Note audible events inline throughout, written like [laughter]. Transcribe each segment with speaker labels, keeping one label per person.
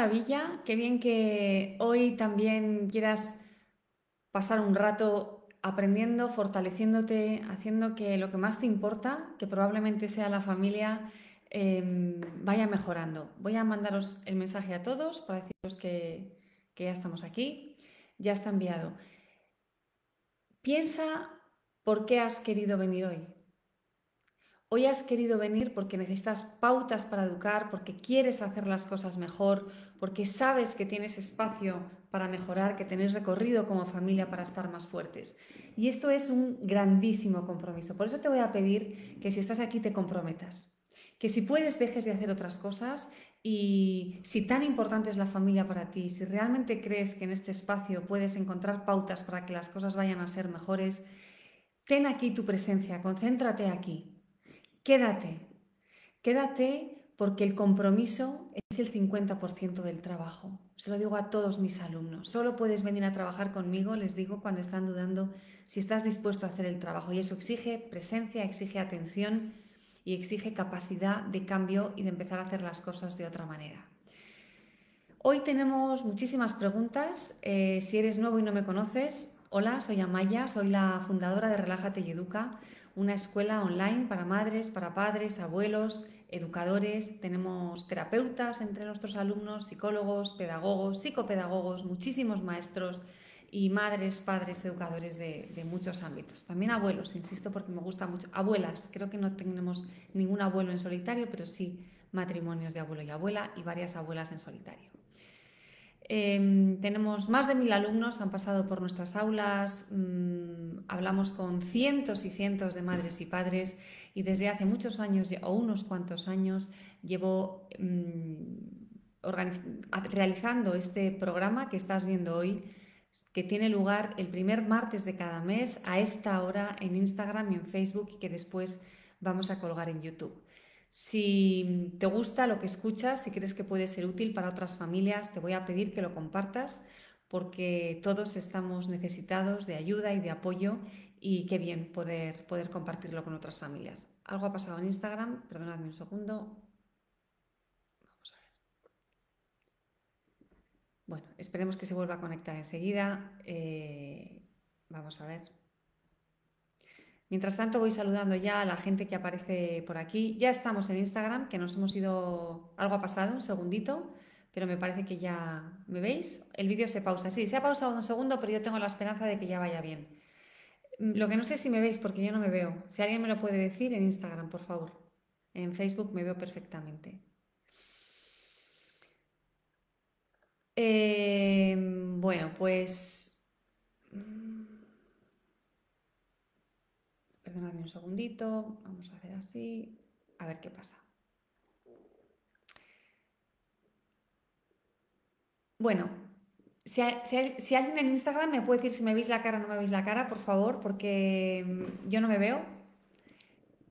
Speaker 1: Maravilla, qué bien que hoy también quieras pasar un rato aprendiendo, fortaleciéndote, haciendo que lo que más te importa, que probablemente sea la familia, em, vaya mejorando. Voy a mandaros el mensaje a todos para deciros que, que ya estamos aquí, ya está enviado. Piensa por qué has querido venir hoy. Hoy has querido venir porque necesitas pautas para educar, porque quieres hacer las cosas mejor, porque sabes que tienes espacio para mejorar, que tenéis recorrido como familia para estar más fuertes. Y esto es un grandísimo compromiso. Por eso te voy a pedir que si estás aquí te comprometas, que si puedes dejes de hacer otras cosas y si tan importante es la familia para ti, si realmente crees que en este espacio puedes encontrar pautas para que las cosas vayan a ser mejores, ten aquí tu presencia, concéntrate aquí quédate, quédate porque el compromiso es el 50% del trabajo. Se lo digo a todos mis alumnos. Solo puedes venir a trabajar conmigo, les digo, cuando están dudando si estás dispuesto a hacer el trabajo. Y eso exige presencia, exige atención y exige capacidad de cambio y de empezar a hacer las cosas de otra manera. Hoy tenemos muchísimas preguntas. Eh, si eres nuevo y no me conoces, hola, soy Amaya, soy la fundadora de Relájate y Educa una escuela online para madres, para padres, abuelos, educadores, tenemos terapeutas entre nuestros alumnos, psicólogos, pedagogos, psicopedagogos, muchísimos maestros y madres, padres, educadores de, muchos ámbitos. También abuelos, insisto, porque me gusta mucho. Abuelas, creo que no tenemos ningún abuelo en solitario, pero sí matrimonios de abuelo y abuela y varias abuelas en solitario. Em, tenemos más de mil alumnos, han pasado por nuestras aulas, mm, hablamos con cientos y cientos de madres y padres y desde hace muchos años o unos cuantos años llevo mm, realizando este programa que estás viendo hoy, que tiene lugar el primer martes de cada mes a esta hora en Instagram y en Facebook y que después vamos a colgar en YouTube. Si te gusta lo que escuchas, si crees que puede ser útil para otras familias, te voy a pedir que lo compartas porque todos estamos necesitados de ayuda y de apoyo y qué bien poder, poder compartirlo con otras familias. Algo ha pasado en Instagram, perdonadme un segundo. Vamos a ver. Bueno, esperemos que se vuelva a conectar enseguida. Eh, vamos a ver. Mientras tanto voy saludando ya a la gente que aparece por aquí. Ya estamos en Instagram, que nos hemos ido... Algo ha pasado, un segundito, pero me parece que ya... ¿Me veis? El vídeo se pausa. Sí, se ha pausado un segundo, pero yo tengo la esperanza de que ya vaya bien. Lo que no sé si me veis, porque yo no me veo. Si alguien me lo puede decir en Instagram, por favor. En Facebook me veo perfectamente. Eh, bueno, pues... Perdonadme un segundito, vamos a hacer así, a ver qué pasa. Bueno, si, alguien en Instagram me puede decir si me veis la cara o no me veis la cara, por favor, porque mm, yo no me veo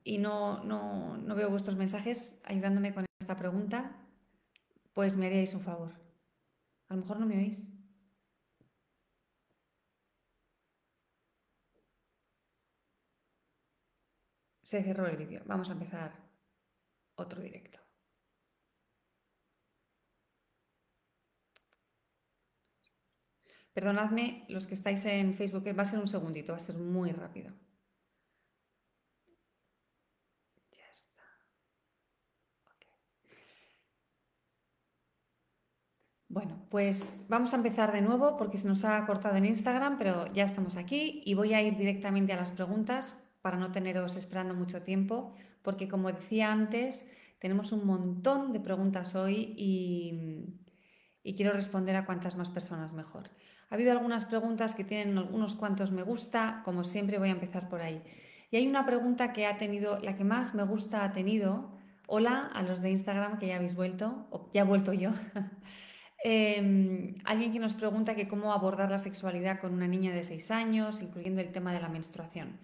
Speaker 1: y no, no, no veo vuestros mensajes ayudándome con esta pregunta, pues me haríais un favor. A lo mejor no me oís. Se cerró el vídeo. Vamos a empezar otro directo. Perdonadme los que estáis en Facebook, va a ser un segundito, va a ser muy rápido. Ya está. Bueno, pues vamos a empezar de nuevo porque se nos ha cortado en Instagram, pero ya estamos aquí y voy a ir directamente a las preguntas para no teneros esperando mucho tiempo, porque como decía antes, tenemos un montón de preguntas hoy y, quiero responder a cuantas más personas mejor. Ha habido algunas preguntas que tienen unos cuantos me gusta, como siempre voy a empezar por ahí. Y hay una pregunta que ha tenido, la que más me gusta ha tenido, hola a los de Instagram que ya habéis vuelto, o ya he vuelto yo. [laughs] Em, alguien que nos pregunta que cómo abordar la sexualidad con una niña de 6 años, incluyendo el tema de la menstruación.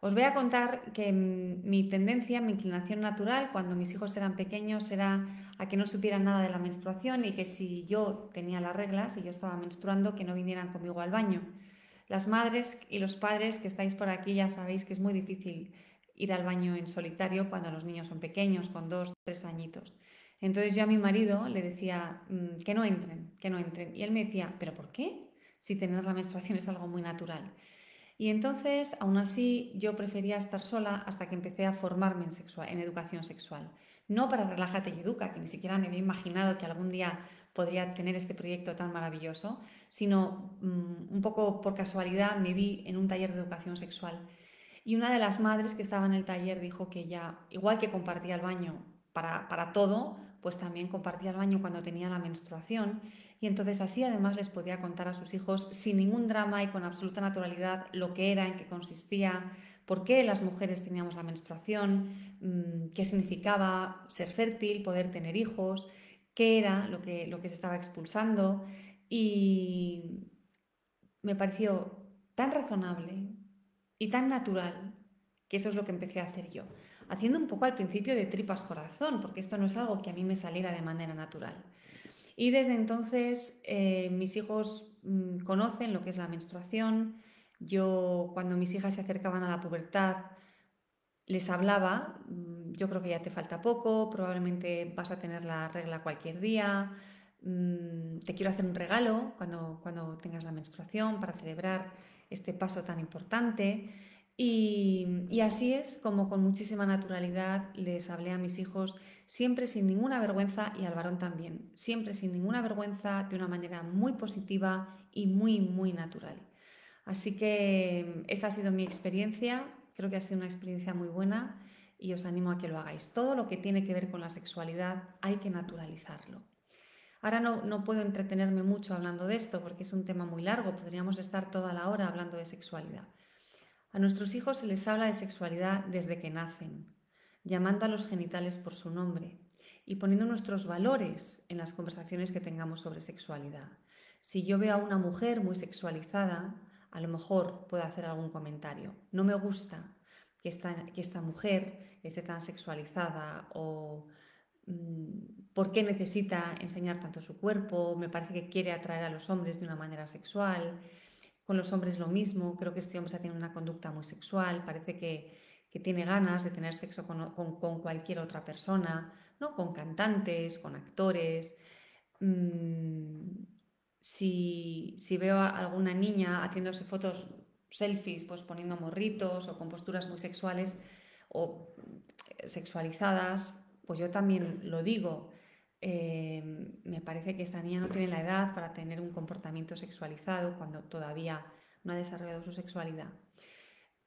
Speaker 1: Os voy a contar que mi tendencia, mi inclinación natural cuando mis hijos eran pequeños era a que no supieran nada de la menstruación y que si yo tenía las reglas y yo estaba menstruando, que no vinieran conmigo al baño. Las madres y los padres que estáis por aquí ya sabéis que es muy difícil ir al baño en solitario cuando los niños son pequeños, con dos, tres añitos. Entonces yo a mi marido le decía mm, que no entren, que no entren. Y él me decía, ¿pero por qué? Si tener la menstruación es algo muy natural. Y entonces, aún así, yo prefería estar sola hasta que empecé a formarme en, educación sexual. No para Relájate y Educa, que ni siquiera me había imaginado que algún día podría tener este proyecto tan maravilloso, sino mm, un poco por casualidad me vi en un taller de educación sexual. Y una de las madres que estaba en el taller dijo que ya, igual que compartía el baño para, para todo, pues también compartía el baño cuando tenía la menstruación y entonces así además les podía contar a sus hijos sin ningún drama y con absoluta naturalidad lo que era, en qué consistía, por qué las mujeres teníamos la menstruación, mm, qué significaba ser fértil, poder tener hijos, qué era lo que, lo que se estaba expulsando y me pareció tan razonable y tan natural que eso es lo que empecé a hacer yo haciendo un poco al principio de tripas corazón, porque esto no es algo que a mí me saliera de manera natural. Y desde entonces eh, mis hijos mm, conocen lo que es la menstruación. Yo cuando mis hijas se acercaban a la pubertad les hablaba, mm, yo creo que ya te falta poco, probablemente vas a tener la regla cualquier día, mm, te quiero hacer un regalo cuando, cuando tengas la menstruación para celebrar este paso tan importante. Y, así es como con muchísima naturalidad les hablé a mis hijos, siempre sin ninguna vergüenza y al varón también, siempre sin ninguna vergüenza, de una manera muy positiva y muy, muy natural. Así que esta ha sido mi experiencia, creo que ha sido una experiencia muy buena y os animo a que lo hagáis. Todo lo que tiene que ver con la sexualidad hay que naturalizarlo. Ahora no, no puedo entretenerme mucho hablando de esto porque es un tema muy largo, podríamos estar toda la hora hablando de sexualidad. A nuestros hijos se les habla de sexualidad desde que nacen, llamando a los genitales por su nombre y poniendo nuestros valores en las conversaciones que tengamos sobre sexualidad. Si yo veo a una mujer muy sexualizada, a lo mejor puedo hacer algún comentario. No me gusta que esta, mujer esté tan sexualizada o mm, por qué necesita enseñar tanto su cuerpo, me parece que quiere atraer a los hombres de una manera sexual. Con los hombres lo mismo, creo que este hombre tiene una conducta muy sexual, parece que, tiene ganas de tener sexo con, cualquier otra persona, ¿no? con cantantes, con actores. Mm, si, veo a alguna niña haciéndose fotos selfies, pues poniendo morritos o con posturas muy sexuales o sexualizadas, pues yo también lo digo. Em, me parece que esta niña no tiene la edad para tener un comportamiento sexualizado cuando todavía no ha desarrollado su sexualidad.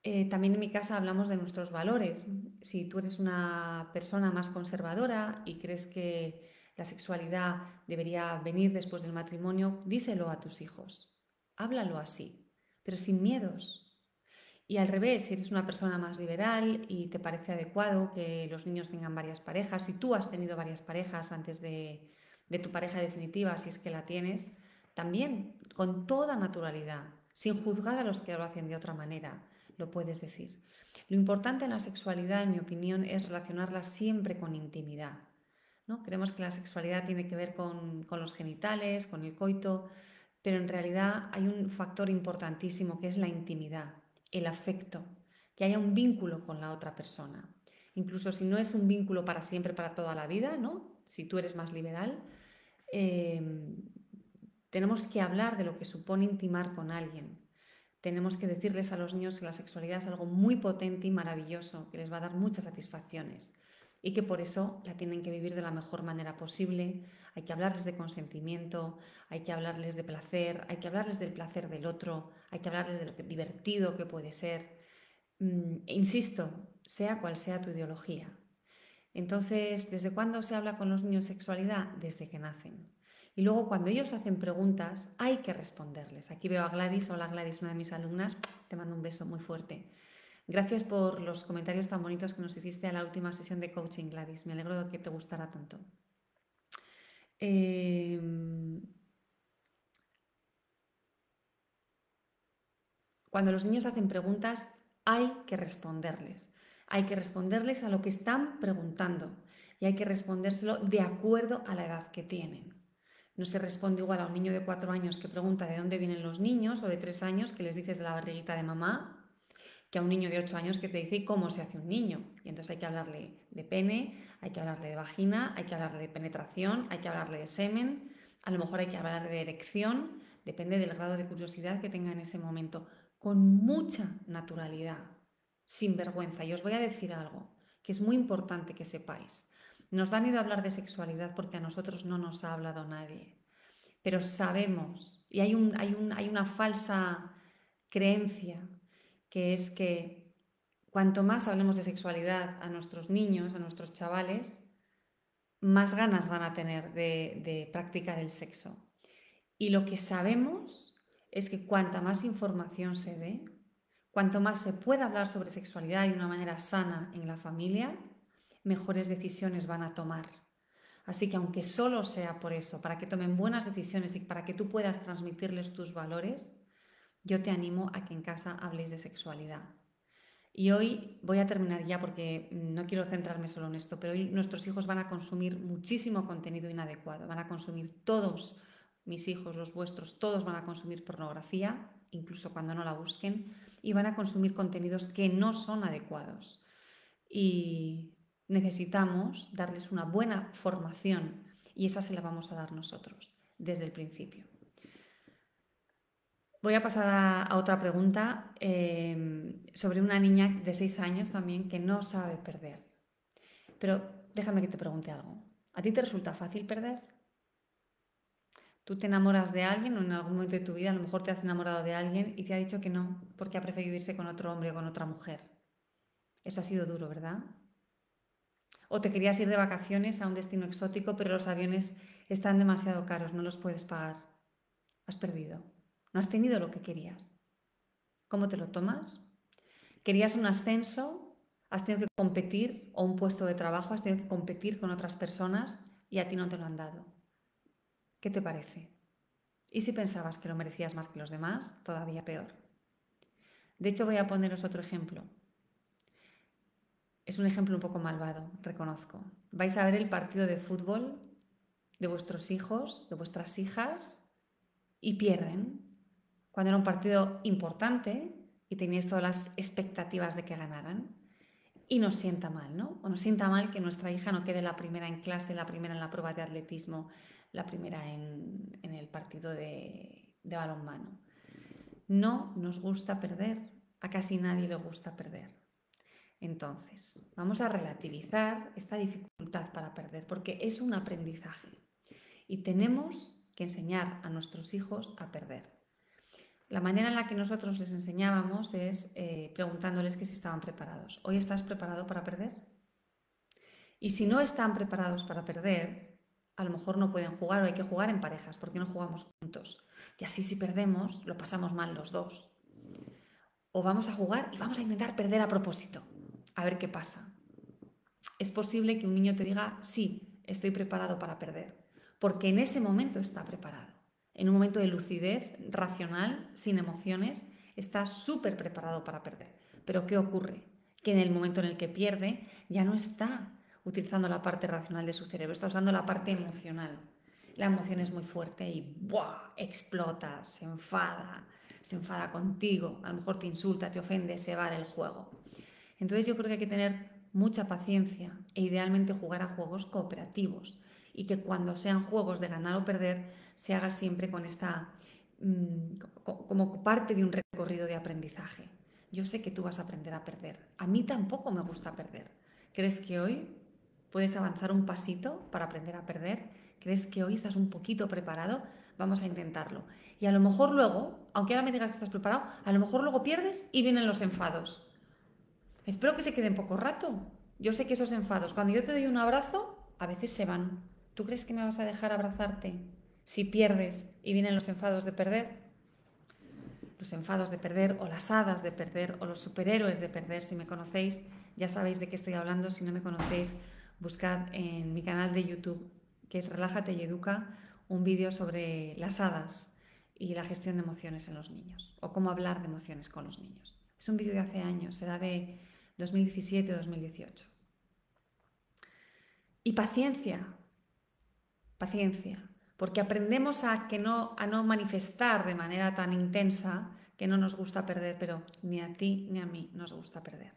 Speaker 1: Eh, también en mi casa hablamos de nuestros valores. Si tú eres una persona más conservadora y crees que la sexualidad debería venir después del matrimonio, díselo a tus hijos. Háblalo así, pero sin miedos, y al revés, si eres una persona más liberal y te parece adecuado que los niños tengan varias parejas, si tú has tenido varias parejas antes de, tu pareja definitiva, si es que la tienes, también con toda naturalidad, sin juzgar a los que lo hacen de otra manera, lo puedes decir. Lo importante en la sexualidad, en mi opinión, es relacionarla siempre con intimidad. ¿no? Creemos que la sexualidad tiene que ver con, con los genitales, con el coito, pero en realidad hay un factor importantísimo que es la intimidad el afecto, que haya un vínculo con la otra persona. Incluso si no es un vínculo para siempre, para toda la vida, ¿no? Si tú eres más liberal, em, tenemos que hablar de lo que supone intimar con alguien. Tenemos que decirles a los niños que la sexualidad es algo muy potente y maravilloso, que les va a dar muchas satisfacciones y que por eso la tienen que vivir de la mejor manera posible. Hay que hablarles de consentimiento, hay que hablarles de placer, hay que hablarles del placer del otro, hay que hablarles de lo divertido que puede ser. Mm, insisto, sea cual sea tu ideología. Entonces, ¿desde cuándo se habla con los niños sexualidad? Desde que nacen. Y luego cuando ellos hacen preguntas, hay que responderles. Aquí veo a Gladys, hola Gladys, una de mis alumnas, te mando un beso muy fuerte. Gracias por los comentarios tan bonitos que nos hiciste a la última sesión de coaching, Gladys. Me alegro de que te gustara tanto. em, cuando los niños hacen preguntas, hay que responderles. Hay que responderles a lo que están preguntando y hay que respondérselo de acuerdo a la edad que tienen. No se responde igual a un niño de cuatro años que pregunta de dónde vienen los niños o de tres años que les dices de la barriguita de mamá que a un niño de 8 años que te dice cómo se hace un niño. Y entonces hay que hablarle de pene, hay que hablarle de vagina, hay que hablarle de penetración, hay que hablarle de semen, a lo mejor hay que hablarle de erección, depende del grado de curiosidad que tenga en ese momento, con mucha naturalidad, sin vergüenza. Y os voy a decir algo que es muy importante que sepáis. Nos da miedo hablar de sexualidad porque a nosotros no nos ha hablado nadie, pero sabemos, y hay, un, hay, un, hay una falsa creencia que es que cuanto más hablemos de sexualidad a nuestros niños, a nuestros chavales, más ganas van a tener de, practicar el sexo. Y lo que sabemos es que cuanta más información se dé, cuanto más se pueda hablar sobre sexualidad de una manera sana en la familia, mejores decisiones van a tomar. Así que aunque solo sea por eso, para que tomen buenas decisiones y para que tú puedas transmitirles tus valores, yo te animo a que en casa habléis de sexualidad. Y hoy voy a terminar ya porque no quiero centrarme solo en esto, pero hoy nuestros hijos van a consumir muchísimo contenido inadecuado, van a consumir todos, mis hijos, los vuestros, todos van a consumir pornografía, incluso cuando no la busquen, y van a consumir contenidos que no son adecuados. Y necesitamos darles una buena formación y esa se la vamos a dar nosotros desde el principio. Voy a pasar a, otra pregunta em, sobre una niña de 6 años también que no sabe perder. Pero déjame que te pregunte algo. ¿A ti te resulta fácil perder? Tú te enamoras de alguien o en algún momento de tu vida a lo mejor te has enamorado de alguien y te ha dicho que no porque ha preferido irse con otro hombre o con otra mujer. Eso ha sido duro, ¿verdad? O te querías ir de vacaciones a un destino exótico, pero los aviones están demasiado caros, no los puedes pagar. Has perdido. No has tenido lo que querías. ¿Cómo te lo tomas? ¿Querías un ascenso? ¿Has tenido que competir o un puesto de trabajo? ¿Has tenido que competir con otras personas y a ti no te lo han dado? ¿Qué te parece? ¿Y si pensabas que lo merecías más que los demás? Todavía peor. De hecho, voy a poneros otro ejemplo. Es un ejemplo un poco malvado, reconozco. Vais a ver el partido de fútbol de vuestros hijos, de vuestras hijas, y pierden cuando era un partido importante y teníais todas las expectativas de que ganaran. Y nos sienta mal, ¿no? O nos sienta mal que nuestra hija no quede la primera en clase, la primera en la prueba de atletismo, la primera en, el partido de, de balonmano. No nos gusta perder, a casi nadie le gusta perder. Entonces, vamos a relativizar esta dificultad para perder, porque es un aprendizaje y tenemos que enseñar a nuestros hijos a perder. La manera en la que nosotros les enseñábamos es eh, preguntándoles que si estaban preparados. ¿Hoy estás preparado para perder? Y si no están preparados para perder, a lo mejor no pueden jugar o hay que jugar en parejas, porque no jugamos juntos. Y así si perdemos, lo pasamos mal los dos. O vamos a jugar y vamos a intentar perder a propósito, a ver qué pasa. Es posible que un niño te diga, sí, estoy preparado para perder, porque en ese momento está preparado en un momento de lucidez racional, sin emociones, está súper preparado para perder. Pero ¿qué ocurre? Que en el momento en el que pierde ya no está utilizando la parte racional de su cerebro, está usando la parte emocional. La emoción es muy fuerte y ¡buah! explota, se enfada, se enfada contigo, a lo mejor te insulta, te ofende, se va del juego. Entonces yo creo que hay que tener mucha paciencia e idealmente jugar a juegos cooperativos y que cuando sean juegos de ganar o perder se haga siempre con esta mm, como parte de un recorrido de aprendizaje. Yo sé que tú vas a aprender a perder. A mí tampoco me gusta perder. ¿Crees que hoy puedes avanzar un pasito para aprender a perder? ¿Crees que hoy estás un poquito preparado? Vamos a intentarlo. Y a lo mejor luego, aunque ahora me digas que estás preparado, a lo mejor luego pierdes y vienen los enfados. Espero que se queden poco rato. Yo sé que esos enfados, cuando yo te doy un abrazo, a veces se van. ¿Tú crees que me vas a dejar abrazarte si pierdes y vienen los enfados de perder? Los enfados de perder o las hadas de perder o los superhéroes de perder. Si me conocéis, ya sabéis de qué estoy hablando. Si no me conocéis, buscad en mi canal de YouTube que es Relájate y Educa, un vídeo sobre las hadas y la gestión de emociones en los niños, o cómo hablar de emociones con los niños. Es un vídeo de hace años, será de 2017-2018. Y paciencia, paciencia, porque aprendemos a, que no, a no manifestar de manera tan intensa que no nos gusta perder, pero ni a ti ni a mí nos gusta perder.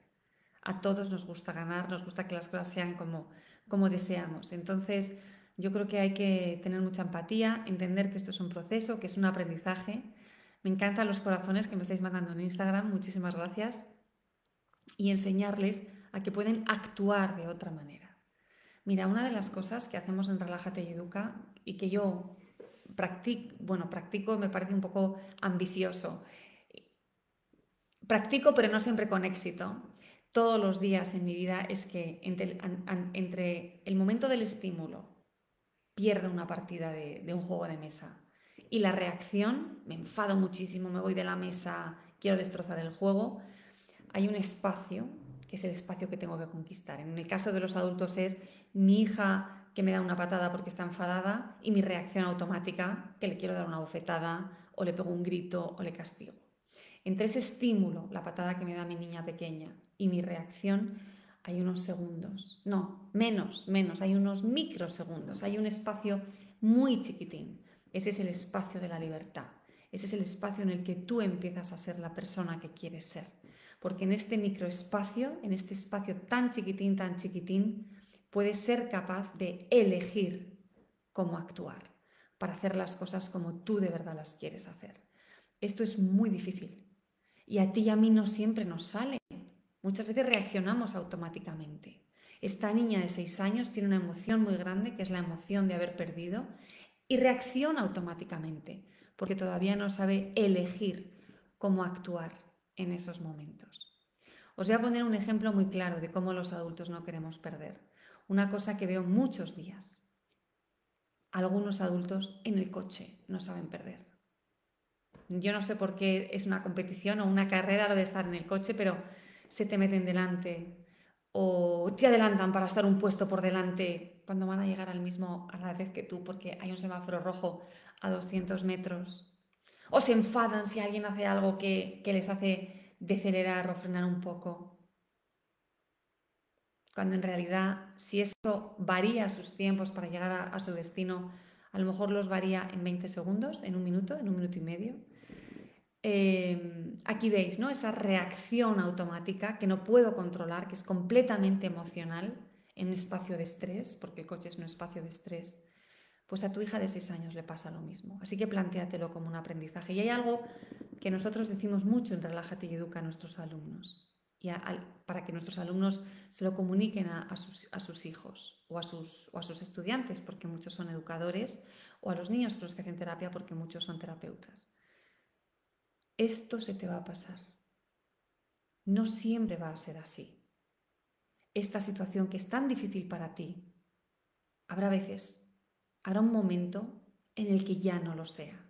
Speaker 1: A todos nos gusta ganar, nos gusta que las cosas sean como, como deseamos. Entonces, yo creo que hay que tener mucha empatía, entender que esto es un proceso, que es un aprendizaje. Me encantan los corazones que me estáis mandando en Instagram, muchísimas gracias. Y enseñarles a que pueden actuar de otra manera. Mira, una de las cosas que hacemos en Relájate y Educa y que yo practico, bueno, practico me parece un poco ambicioso. Practico, pero no siempre con éxito. Todos los días en mi vida es que entre, entre el momento del estímulo pierdo una partida de, un juego de mesa. Y la reacción, me enfado muchísimo, me voy de la mesa, quiero destrozar el juego. Hay un espacio, es el espacio que tengo que conquistar. En el caso de los adultos es mi hija que me da una patada porque está enfadada y mi reacción automática, que le quiero dar una bofetada o le pego un grito o le castigo. Entre ese estímulo, la patada que me da mi niña pequeña, y mi reacción, hay unos segundos, no, menos, menos, hay unos microsegundos, hay un espacio muy chiquitín. Ese es el espacio de la libertad, ese es el espacio en el que tú empiezas a ser la persona que quieres ser. Porque en este microespacio, en este espacio tan chiquitín, tan chiquitín, puedes ser capaz de elegir cómo actuar para hacer las cosas como tú de verdad las quieres hacer. Esto es muy difícil y a ti y a mí no siempre nos sale. Muchas veces reaccionamos automáticamente. Esta niña de seis años tiene una emoción muy grande, que es la emoción de haber perdido, y reacciona automáticamente, porque todavía no sabe elegir cómo actuar en esos momentos. Os voy a poner un ejemplo muy claro de cómo los adultos no queremos perder. Una cosa que veo muchos días. Algunos adultos en el coche no saben perder. Yo no sé por qué es una competición o una carrera lo de estar en el coche, pero se te meten delante o te adelantan para estar un puesto por delante cuando van a llegar al mismo a la vez que tú porque hay un semáforo rojo a 200 metros. O se enfadan si alguien hace algo que, les hace decelerar o frenar un poco. Cuando en realidad, si eso varía sus tiempos para llegar a, su destino, a lo mejor los varía en 20 segundos, en un minuto, en un minuto y medio. Em, aquí veis ¿no? esa reacción automática que no puedo controlar, que es completamente emocional en espacio de estrés, porque el coche es un espacio de estrés. Pues a tu hija de 6 años le pasa lo mismo. Así que plantéatelo como un aprendizaje. Y hay algo que nosotros decimos mucho en Relájate y Educa a nuestros alumnos, y para que nuestros alumnos se lo comuniquen a, sus, hijos o o a sus estudiantes, porque muchos son educadores, o a los niños con los que hacen terapia, porque muchos son terapeutas esto se te va a pasar. No siempre va a ser así. Esta situación que es tan difícil para ti, habrá veces, habrá un momento en el que ya no lo sea.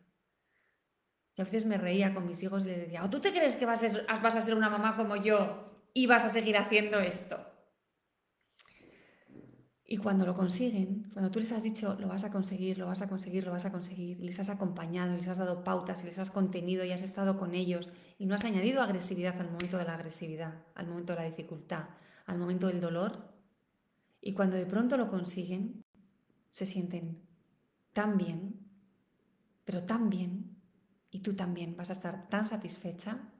Speaker 1: Y a veces me reía con mis hijos y les decía, ¿o tú te crees que vas a, ser, vas a ser una mamá como yo y vas a seguir haciendo esto? Y cuando lo consiguen, cuando tú les has dicho lo vas a conseguir, lo vas a conseguir, lo vas a conseguir, les has acompañado, les has dado pautas, y les has contenido y has estado con ellos y no has añadido agresividad al momento de la agresividad, al momento de la dificultad, al momento del dolor, y cuando de pronto lo consiguen, se sienten tan bien, pero tan bien, y tú también vas a estar tan satisfecha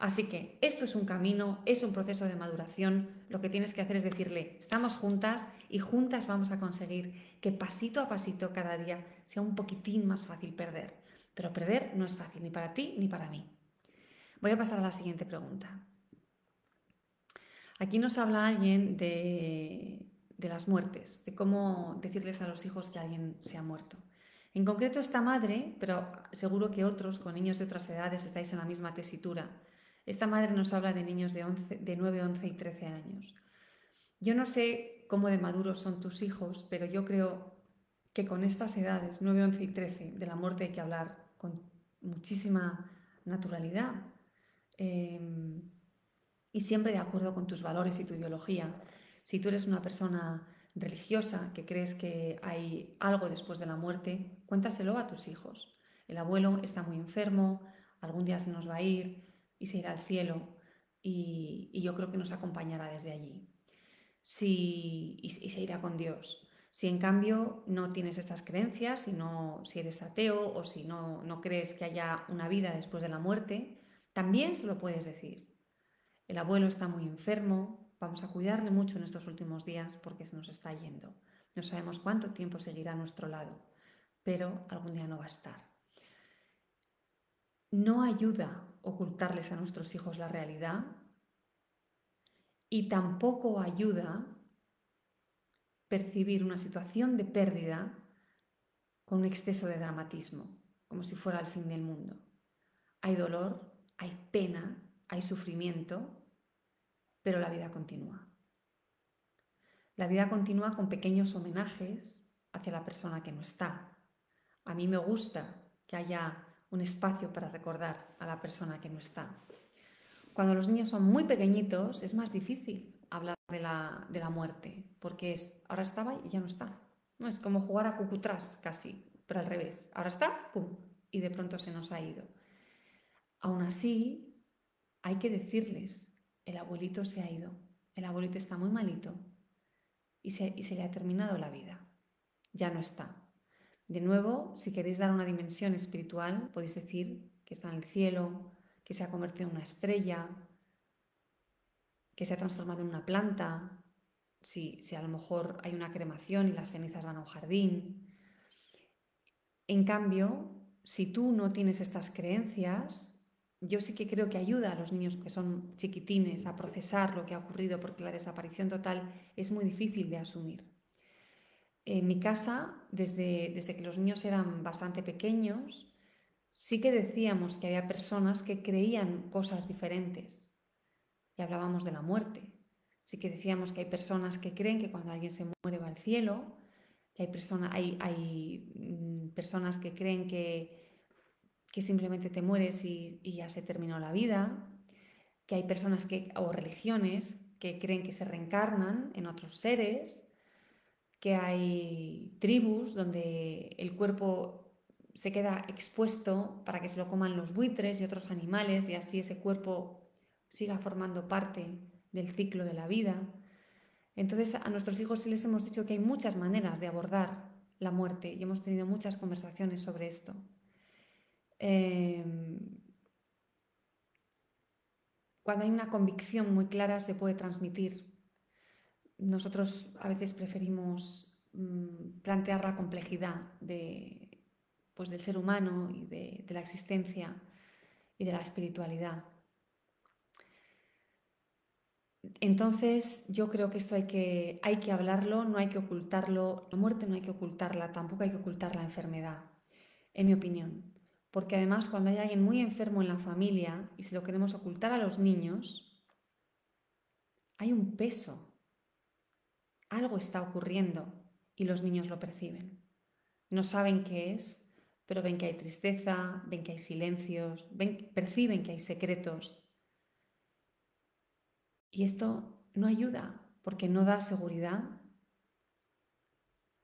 Speaker 1: Así que esto es un camino, es un proceso de maduración. Lo que tienes que hacer es decirle, estamos juntas y juntas vamos a conseguir que pasito a pasito cada día sea un poquitín más fácil perder. Pero perder no es fácil ni para ti ni para mí. Voy a pasar a la siguiente pregunta. Aquí nos habla alguien de, de las muertes, de cómo decirles a los hijos que alguien se ha muerto. En concreto esta madre, pero seguro que otros con niños de otras edades estáis en la misma tesitura esta madre nos habla de niños de, de 9, 11 y 13 años. Yo no sé cómo de maduros son tus hijos, pero yo creo que con estas edades, 9, 11 y 13, de la muerte hay que hablar con muchísima naturalidad em, y siempre de acuerdo con tus valores y tu ideología. Si tú eres una persona religiosa, que crees que hay algo después de la muerte, cuéntaselo a tus hijos. El abuelo está muy enfermo, algún día se nos va a ir y se irá al cielo y, yo creo que nos acompañará desde allí. Si, y, se irá con Dios. Si en cambio no tienes estas creencias, si, no, si eres ateo o si no, no crees que haya una vida después de la muerte, también se lo puedes decir. El abuelo está muy enfermo, vamos a cuidarle mucho en estos últimos días porque se nos está yendo. No sabemos cuánto tiempo seguirá a nuestro lado, pero algún día no va a estar. No ayuda ocultarles a nuestros hijos la realidad y tampoco ayuda percibir una situación de pérdida con un exceso de dramatismo, como si fuera el fin del mundo. Hay dolor, hay pena, hay sufrimiento, pero la vida continúa. La vida continúa con pequeños homenajes hacia la persona que no está. A mí me gusta que haya un espacio para recordar a la persona que no está. Cuando los niños son muy pequeñitos es más difícil hablar de la, muerte, porque es, ahora estaba y ya no está. No, es como jugar a cucutrás casi, pero al revés. Ahora está, ¡pum! Y de pronto se nos ha ido. Aún así, hay que decirles, el abuelito se ha ido, el abuelito está muy malito y se, y se le ha terminado la vida. Ya no está. De nuevo, si queréis dar una dimensión espiritual, podéis decir que está en el cielo, que se ha convertido en una estrella, que se ha transformado en una planta, si, si a lo mejor hay una cremación y las cenizas van a un jardín. En cambio, si tú no tienes estas creencias, yo sí que creo que ayuda a los niños que son chiquitines a procesar lo que ha ocurrido porque la desaparición total es muy difícil de asumir. En mi casa, desde, desde que los niños eran bastante pequeños, sí que decíamos que había personas que creían cosas diferentes. Y hablábamos de la muerte. Sí que decíamos que hay personas que creen que cuando alguien se muere va al cielo, que hay, hay, hay mm, personas que creen que, que simplemente te mueres y, ya se terminó la vida, que hay personas que, o religiones que creen que se reencarnan en otros seres, que hay tribus donde el cuerpo se queda expuesto para que se lo coman los buitres y otros animales y así ese cuerpo siga formando parte del ciclo de la vida. Entonces a nuestros hijos sí les hemos dicho que hay muchas maneras de abordar la muerte y hemos tenido muchas conversaciones sobre esto. Em, cuando hay una convicción muy clara se puede transmitir nosotros a veces preferimos mm, plantear la complejidad pues, del ser humano y de, la existencia y de la espiritualidad. Entonces, yo creo que esto hay que, hay que hablarlo, no hay que ocultarlo. La muerte no hay que ocultarla, tampoco hay que ocultar la enfermedad, en mi opinión. Porque además, cuando hay alguien muy enfermo en la familia y si lo queremos ocultar a los niños, hay un peso algo está ocurriendo y los niños lo perciben. No saben qué es, pero ven que hay tristeza, ven que hay silencios, perciben que hay secretos. Y esto no ayuda porque no da seguridad,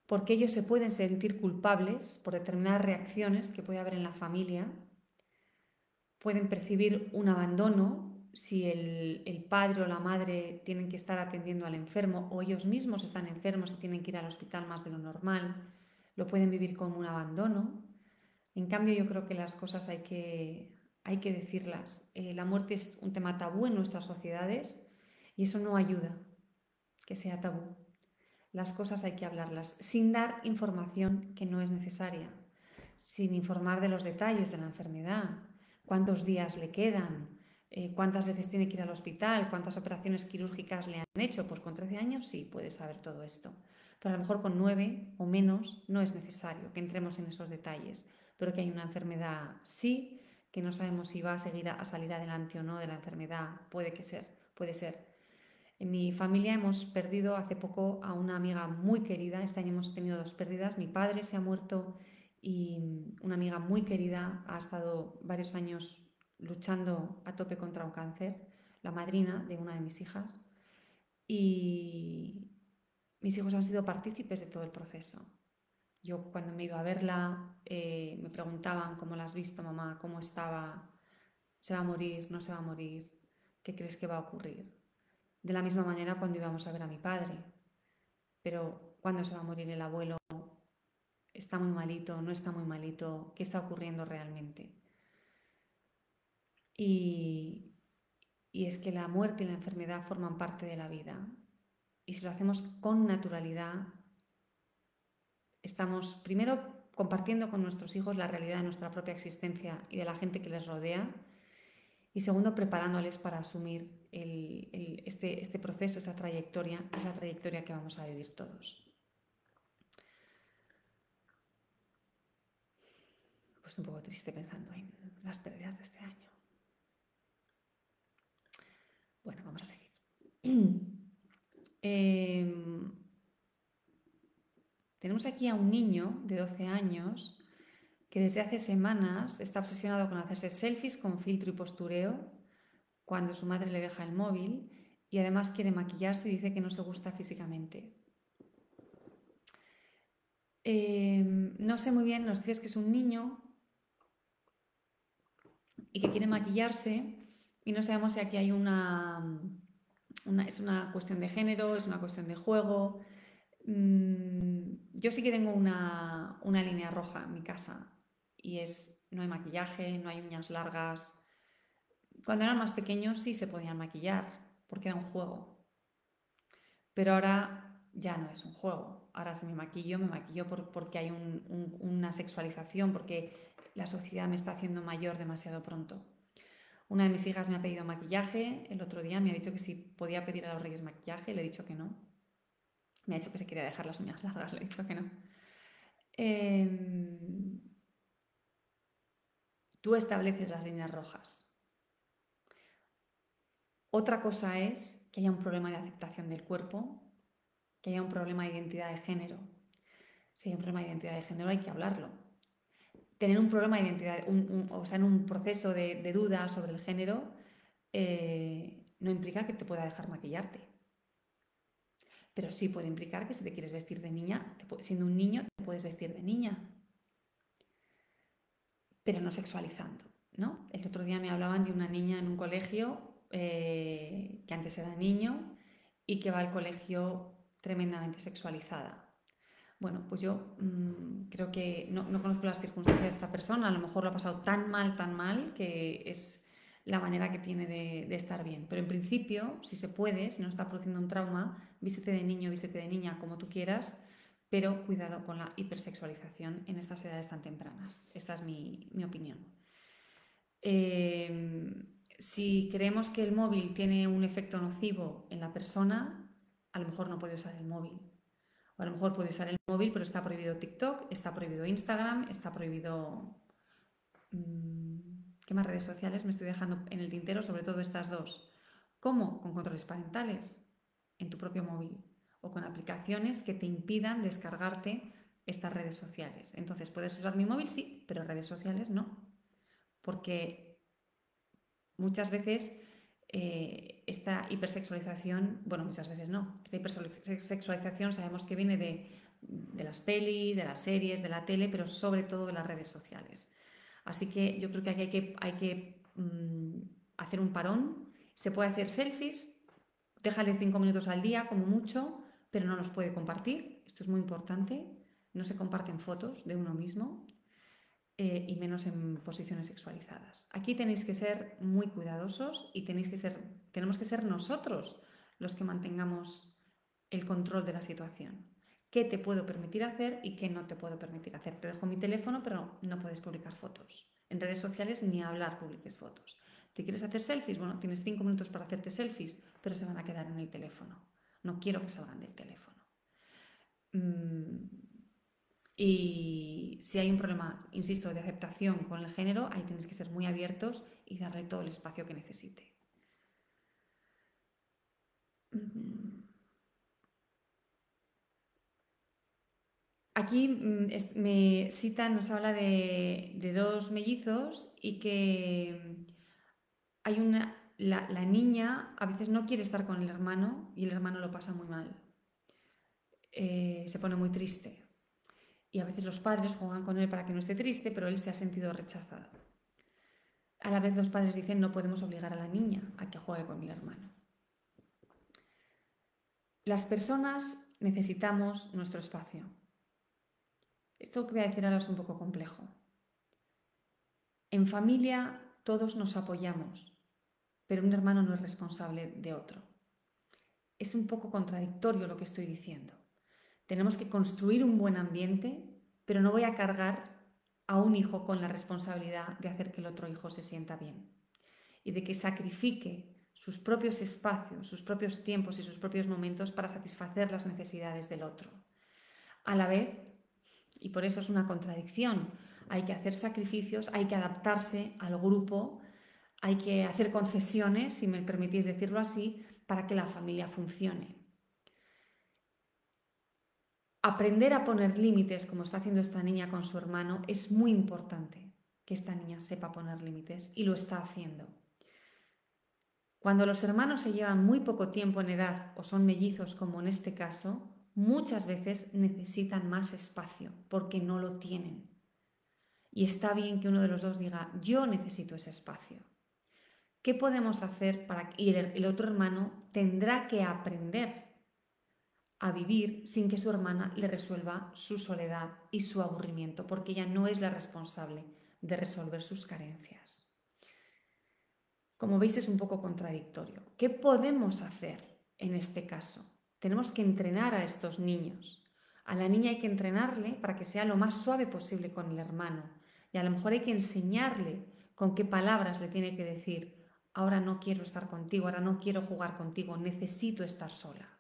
Speaker 1: porque ellos se pueden sentir culpables por determinadas reacciones que puede haber en la familia, pueden percibir un abandono si el, padre o la madre tienen que estar atendiendo al enfermo o ellos mismos están enfermos y tienen que ir al hospital más de lo normal, lo pueden vivir como un abandono. En cambio, yo creo que las cosas hay que, hay que decirlas. Eh, la muerte es un tema tabú en nuestras sociedades y eso no ayuda que sea tabú. Las cosas hay que hablarlas sin dar información que no es necesaria, sin informar de los detalles de la enfermedad, cuántos días le quedan, eh, ¿Cuántas veces tiene que ir al hospital? ¿Cuántas operaciones quirúrgicas le han hecho? Pues con 13 años sí puede saber todo esto. Pero a lo mejor con 9 o menos no es necesario que entremos en esos detalles. Pero que hay una enfermedad sí, que no sabemos si va a seguir a, salir adelante o no de la enfermedad. Puede que ser, puede ser. En mi familia hemos perdido hace poco a una amiga muy querida. Este año hemos tenido dos pérdidas. Mi padre se ha muerto y una amiga muy querida ha estado varios años luchando a tope contra un cáncer, la madrina de una de mis hijas. Y, mis hijos han sido partícipes de todo el proceso. Yo cuando me he ido a verla, eh, me preguntaban cómo la has visto, mamá, cómo estaba, se va a morir, no se va a morir, qué crees que va a ocurrir. De la misma manera cuando íbamos a ver a mi padre. Pero ¿cuándo se va a morir el abuelo? ¿Está muy malito? ¿No está muy malito? ¿Qué está ocurriendo realmente? Y, y es que la muerte y la enfermedad forman parte de la vida. Y si lo hacemos con naturalidad, estamos primero compartiendo con nuestros hijos la realidad de nuestra propia existencia y de la gente que les rodea. Y segundo, preparándoles para asumir este, este proceso, esa trayectoria, es la trayectoria que vamos a vivir todos. Pues un poco triste pensando en las pérdidas de este año. Bueno, vamos a seguir. [clears throat] Em, tenemos aquí a un niño de 12 años que desde hace semanas está obsesionado con hacerse selfies con filtro y postureo cuando su madre le deja el móvil y además quiere maquillarse y dice que no se gusta físicamente. Em, no sé muy bien, nos dices que es un niño y que quiere maquillarse y no sabemos si aquí hay una, es una cuestión de género, es una cuestión de juego. Mm, yo sí que tengo una, línea roja en mi casa y es no hay maquillaje, no hay uñas largas. Cuando eran más pequeños sí se podían maquillar porque era un juego. Pero ahora ya no es un juego. Ahora si me maquillo, me maquillo porque hay una sexualización, porque la sociedad me está haciendo mayor demasiado pronto. Una de mis hijas me ha pedido maquillaje, el otro día me ha dicho que si podía pedir a los reyes maquillaje, le he dicho que no. Me ha dicho que se quería dejar las uñas largas, le he dicho que no. Em, tú estableces las líneas rojas. Otra cosa es que haya un problema de aceptación del cuerpo, que haya un problema de identidad de género. Si hay un problema de identidad de género hay que hablarlo tener un problema de identidad, o estar en un proceso de, duda sobre el género, eh, no implica que te pueda dejar maquillarte. Pero sí puede implicar que si te quieres vestir de niña, siendo un niño, te puedes vestir de niña. Pero no sexualizando. ¿no? El otro día me hablaban de una niña en un colegio eh, que antes era niño y que va al colegio tremendamente sexualizada. Bueno, pues yo mm, creo que no, conozco las circunstancias de esta persona, a lo mejor lo ha pasado tan mal, tan mal, que es la manera que tiene de, estar bien. Pero en principio, si se puede, si no está produciendo un trauma, vístete de niño, vístete de niña, como tú quieras, pero cuidado con la hipersexualización en estas edades tan tempranas. Esta es mi, opinión. Em, si creemos que el móvil tiene un efecto nocivo en la persona, a lo mejor no puede usar el móvil o a lo mejor puede usar el móvil, pero está prohibido TikTok, está prohibido Instagram, está prohibido... Mm, ¿Qué más redes sociales me estoy dejando en el tintero? Sobre todo estas dos. ¿Cómo? Con controles parentales en tu propio móvil o con aplicaciones que te impidan descargarte estas redes sociales. Entonces, ¿puedes usar mi móvil? Sí, pero redes sociales no. Porque muchas veces eh, esta hipersexualización, bueno, muchas veces no, esta hipersexualización sabemos que viene de, las pelis, de las series, de la tele, pero sobre todo de las redes sociales. Así que yo creo que aquí hay que, hay que mm, hacer un parón. Se puede hacer selfies, déjale cinco minutos al día como mucho, pero no los puede compartir. Esto es muy importante. No se comparten fotos de uno mismo. Eh, y menos en posiciones sexualizadas. Aquí tenéis que ser muy cuidadosos y tenéis que ser, tenemos que ser nosotros los que mantengamos el control de la situación. ¿Qué te puedo permitir hacer y qué no te puedo permitir hacer? Te dejo mi teléfono, pero no puedes publicar fotos. En redes sociales ni hablar publiques fotos. ¿Te quieres hacer selfies? Bueno, tienes cinco minutos para hacerte selfies, pero se van a quedar en el teléfono. No quiero que salgan del teléfono. Mm, y si hay un problema, insisto, de aceptación con el género, ahí tienes que ser muy abiertos y darle todo el espacio que necesite. Mm. Aquí mm, me cita, nos habla de, dos mellizos y que hay una, la niña a veces no quiere estar con el hermano y el hermano lo pasa muy mal. eh, se pone muy triste. Y a veces los padres juegan con él para que no esté triste, pero él se ha sentido rechazado. A la vez los padres dicen no podemos obligar a la niña a que juegue con mi hermano. Las personas necesitamos nuestro espacio. Esto que voy a decir ahora es un poco complejo. En familia todos nos apoyamos, pero un hermano no es responsable de otro. Es un poco contradictorio lo que estoy diciendo. Tenemos que construir un buen ambiente, pero no voy a cargar a un hijo con la responsabilidad de hacer que el otro hijo se sienta bien y de que sacrifique sus propios espacios, sus propios tiempos y sus propios momentos para satisfacer las necesidades del otro. A la vez, y por eso es una contradicción, hay que hacer sacrificios, hay que adaptarse al grupo, hay que hacer concesiones, si me permitís decirlo así, para que la familia funcione. Aprender a poner límites, como está haciendo esta niña con su hermano, es muy importante que esta niña sepa poner límites y lo está haciendo. Cuando los hermanos se llevan muy poco tiempo en edad o son mellizos, como en este caso, muchas veces necesitan más espacio porque no lo tienen. Y está bien que uno de los dos diga, yo necesito ese espacio. ¿Qué podemos hacer para que el otro hermano tendrá que aprender a vivir sin que su hermana le resuelva su soledad y su aburrimiento, porque ella no es la responsable de resolver sus carencias. Como veis es un poco contradictorio. ¿Qué podemos hacer en este caso? Tenemos que entrenar a estos niños. A la niña hay que entrenarle para que sea lo más suave posible con el hermano. Y a lo mejor hay que enseñarle con qué palabras le tiene que decir, ahora no quiero estar contigo, ahora no quiero jugar contigo, necesito estar sola.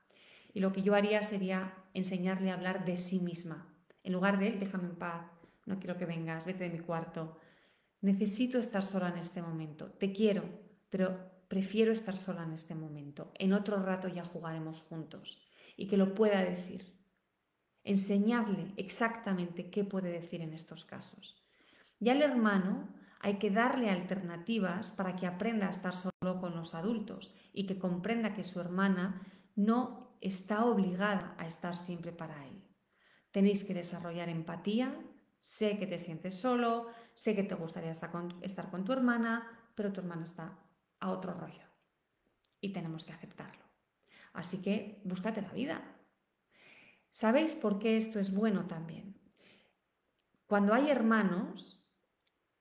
Speaker 1: Y lo que yo haría sería enseñarle a hablar de sí misma. En lugar de, déjame en paz, no quiero que vengas, vete de mi cuarto. Necesito estar sola en este momento. Te quiero, pero prefiero estar sola en este momento. En otro rato ya jugaremos juntos. Y que lo pueda decir. Enseñarle exactamente qué puede decir en estos casos. Y al hermano hay que darle alternativas para que aprenda a estar solo con los adultos y que comprenda que su hermana no está obligada a estar siempre para él. Tenéis que desarrollar empatía, sé que te sientes solo, sé que te gustaría estar con tu hermana, pero tu hermana está a otro rollo y tenemos que aceptarlo. Así que búscate la vida. ¿Sabéis por qué esto es bueno también? Cuando hay hermanos,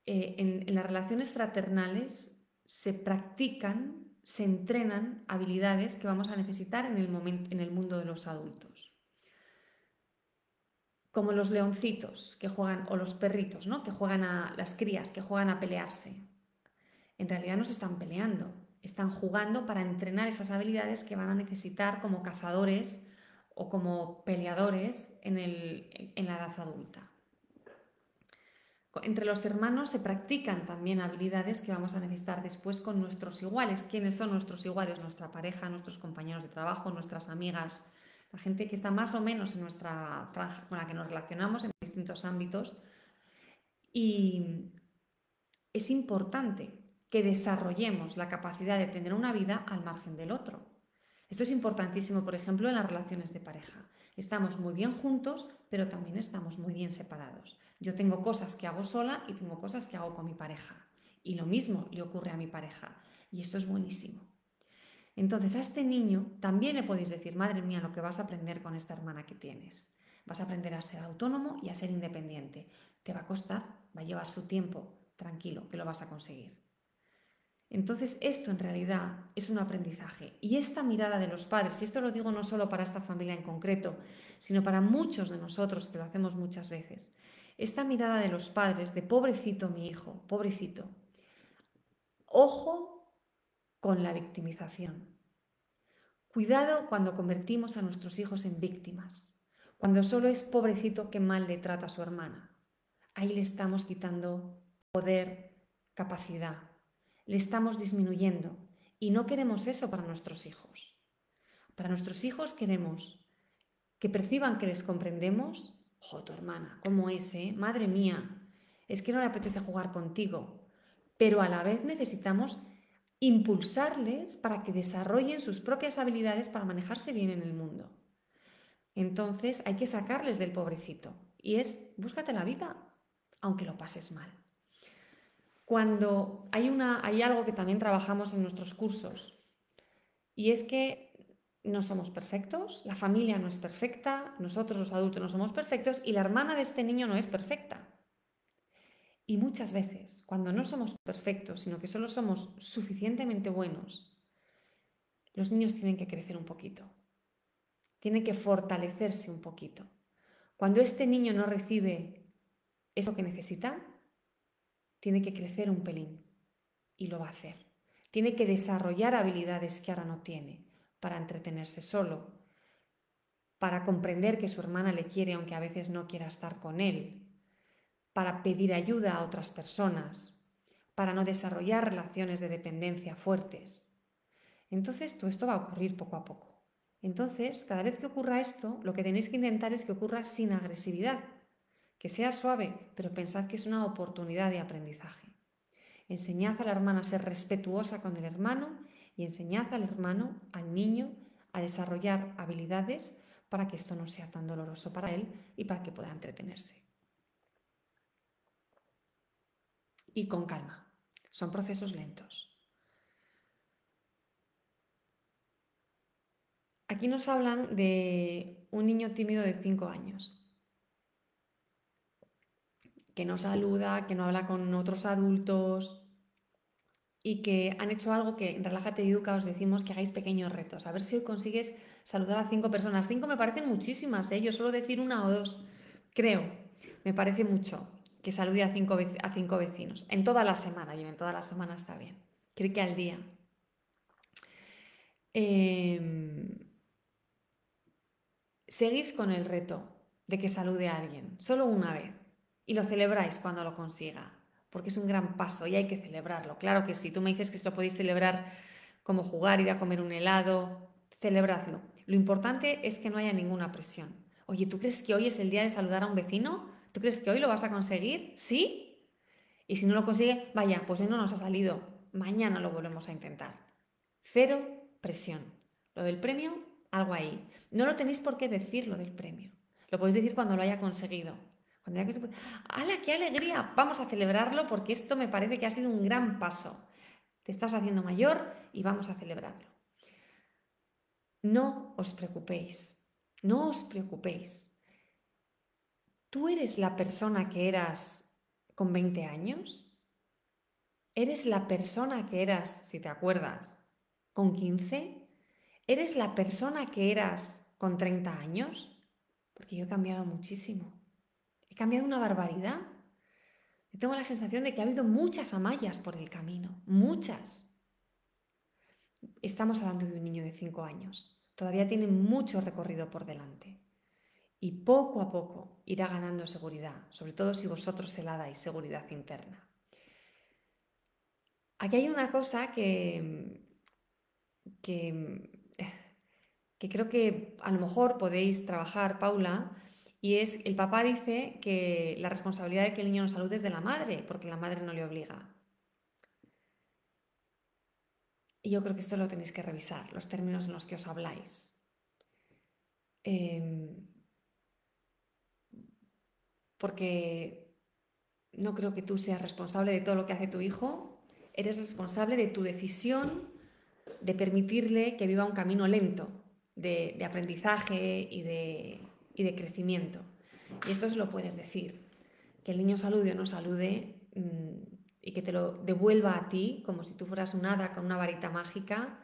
Speaker 1: eh, en las relaciones fraternales se practican se entrenan habilidades que vamos a necesitar en el, en el mundo de los adultos. Como los leoncitos que juegan, o los perritos, ¿no? que juegan a las crías, que juegan a pelearse. En realidad no se están peleando, están jugando para entrenar esas habilidades que van a necesitar como cazadores o como peleadores en, en la edad adulta. Entre los hermanos se practican también habilidades que vamos a necesitar después con nuestros iguales. ¿Quiénes son nuestros iguales? Nuestra pareja, nuestros compañeros de trabajo, nuestras amigas, la gente que está más o menos en nuestra franja con la que nos relacionamos en distintos ámbitos. Y es importante que desarrollemos la capacidad de tener una vida al margen del otro. Esto es importantísimo, por ejemplo, en las relaciones de pareja. Estamos muy bien juntos, pero también estamos muy bien separados. Yo tengo cosas que hago sola y tengo cosas que hago con mi pareja. Y lo mismo le ocurre a mi pareja. Y esto es buenísimo. Entonces a este niño también le podéis decir, madre mía, lo que vas a aprender con esta hermana que tienes. Vas a aprender a ser autónomo y a ser independiente. Te va a costar, va a llevar su tiempo, tranquilo, que lo vas a conseguir. Entonces esto en realidad es un aprendizaje. Y esta mirada de los padres, y esto lo digo no solo para esta familia en concreto, sino para muchos de nosotros que lo hacemos muchas veces, esta mirada de los padres de pobrecito mi hijo, pobrecito. Ojo con la victimización. Cuidado cuando convertimos a nuestros hijos en víctimas, cuando solo es pobrecito que mal le trata a su hermana. Ahí le estamos quitando poder, capacidad, le estamos disminuyendo y no queremos eso para nuestros hijos. Para nuestros hijos queremos que perciban que les comprendemos Jo, tu hermana, ¿cómo es, eh? Madre mía, es que no le apetece jugar contigo. Pero a la vez necesitamos impulsarles para que desarrollen sus propias habilidades para manejarse bien en el mundo. entonces hay que sacarles del pobrecito. Y es, búscate la vida, aunque lo pases mal. Cuando hay, algo que también trabajamos en nuestros cursos, y es que no somos perfectos, la familia no es perfecta, nosotros los adultos no somos perfectos y la hermana de este niño no es perfecta. Y muchas veces, cuando no somos perfectos, sino que solo somos suficientemente buenos, los niños tienen que crecer un poquito, tienen que fortalecerse un poquito. Cuando este niño no recibe eso que necesita, tiene que crecer un pelín y lo va a hacer. Tiene que desarrollar habilidades que ahora no tiene para entretenerse solo, para comprender que su hermana le quiere aunque a veces no quiera estar con él, para pedir ayuda a otras personas, para no desarrollar relaciones de dependencia fuertes. Entonces, todo esto va a ocurrir poco a poco. Entonces, cada vez que ocurra esto, lo que tenéis que intentar es que ocurra sin agresividad, que sea suave, pero pensad que es una oportunidad de aprendizaje. Enseñad a la hermana a ser respetuosa con el hermano y enseñad al hermano, al niño, a desarrollar habilidades para que esto no sea tan doloroso para él y para que pueda entretenerse. Y con calma. Son procesos lentos. Aquí nos hablan de un niño tímido de 5 años, que no saluda, que no habla con otros adultos, y que han hecho algo que en Relájate y Educa os decimos que hagáis pequeños retos. A ver si consigues saludar a cinco personas. Cinco me parecen muchísimas, ¿eh? yo suelo decir una o dos. Creo, me parece mucho que salude a cinco, a cinco vecinos. En toda la semana, y en toda la semana está bien. Creo que al día. Em, seguid con el reto de que salude a alguien, solo una vez, y lo celebráis cuando lo consiga porque es un gran paso y hay que celebrarlo. Claro que sí, tú me dices que si lo podéis celebrar como jugar, ir a comer un helado, celebradlo. Lo importante es que no haya ninguna presión. Oye, ¿tú crees que hoy es el día de saludar a un vecino? ¿Tú crees que hoy lo vas a conseguir? ¿Sí? Y si no lo consigue, vaya, pues no nos ha salido. Mañana lo volvemos a intentar. Cero presión. Lo del premio, algo ahí. No lo tenéis por qué decir lo del premio. Lo podéis decir cuando lo haya conseguido. Cuando ¡Hala, qué alegría! Vamos a celebrarlo porque esto me parece que ha sido un gran paso. Te estás haciendo mayor y vamos a celebrarlo. No os preocupéis, no os preocupéis. ¿Tú eres la persona que eras con 20 años? ¿Eres la persona que eras, si te acuerdas, con 15? ¿Eres la persona que eras con 30 años? Porque yo he cambiado muchísimo. Cambiado una barbaridad. Tengo la sensación de que ha habido muchas amallas por el camino, muchas. Estamos hablando de un niño de 5 años. Todavía tiene mucho recorrido por delante. Y poco a poco irá ganando seguridad, sobre todo si vosotros se la dais seguridad interna. Aquí hay una cosa que, que creo que a lo mejor podéis trabajar, Paula, y es, el papá dice que la responsabilidad de que el niño no salude es de la madre, porque la madre no le obliga. Y yo creo que esto lo tenéis que revisar, los términos en los que os habláis. Em, porque no creo que tú seas responsable de todo lo que hace tu hijo, eres responsable de tu decisión de permitirle que viva un camino lento de aprendizaje y de, y de crecimiento. Y esto se lo puedes decir. Que el niño salude o no salude mm, y que te lo devuelva a ti como si tú fueras un hada con una varita mágica.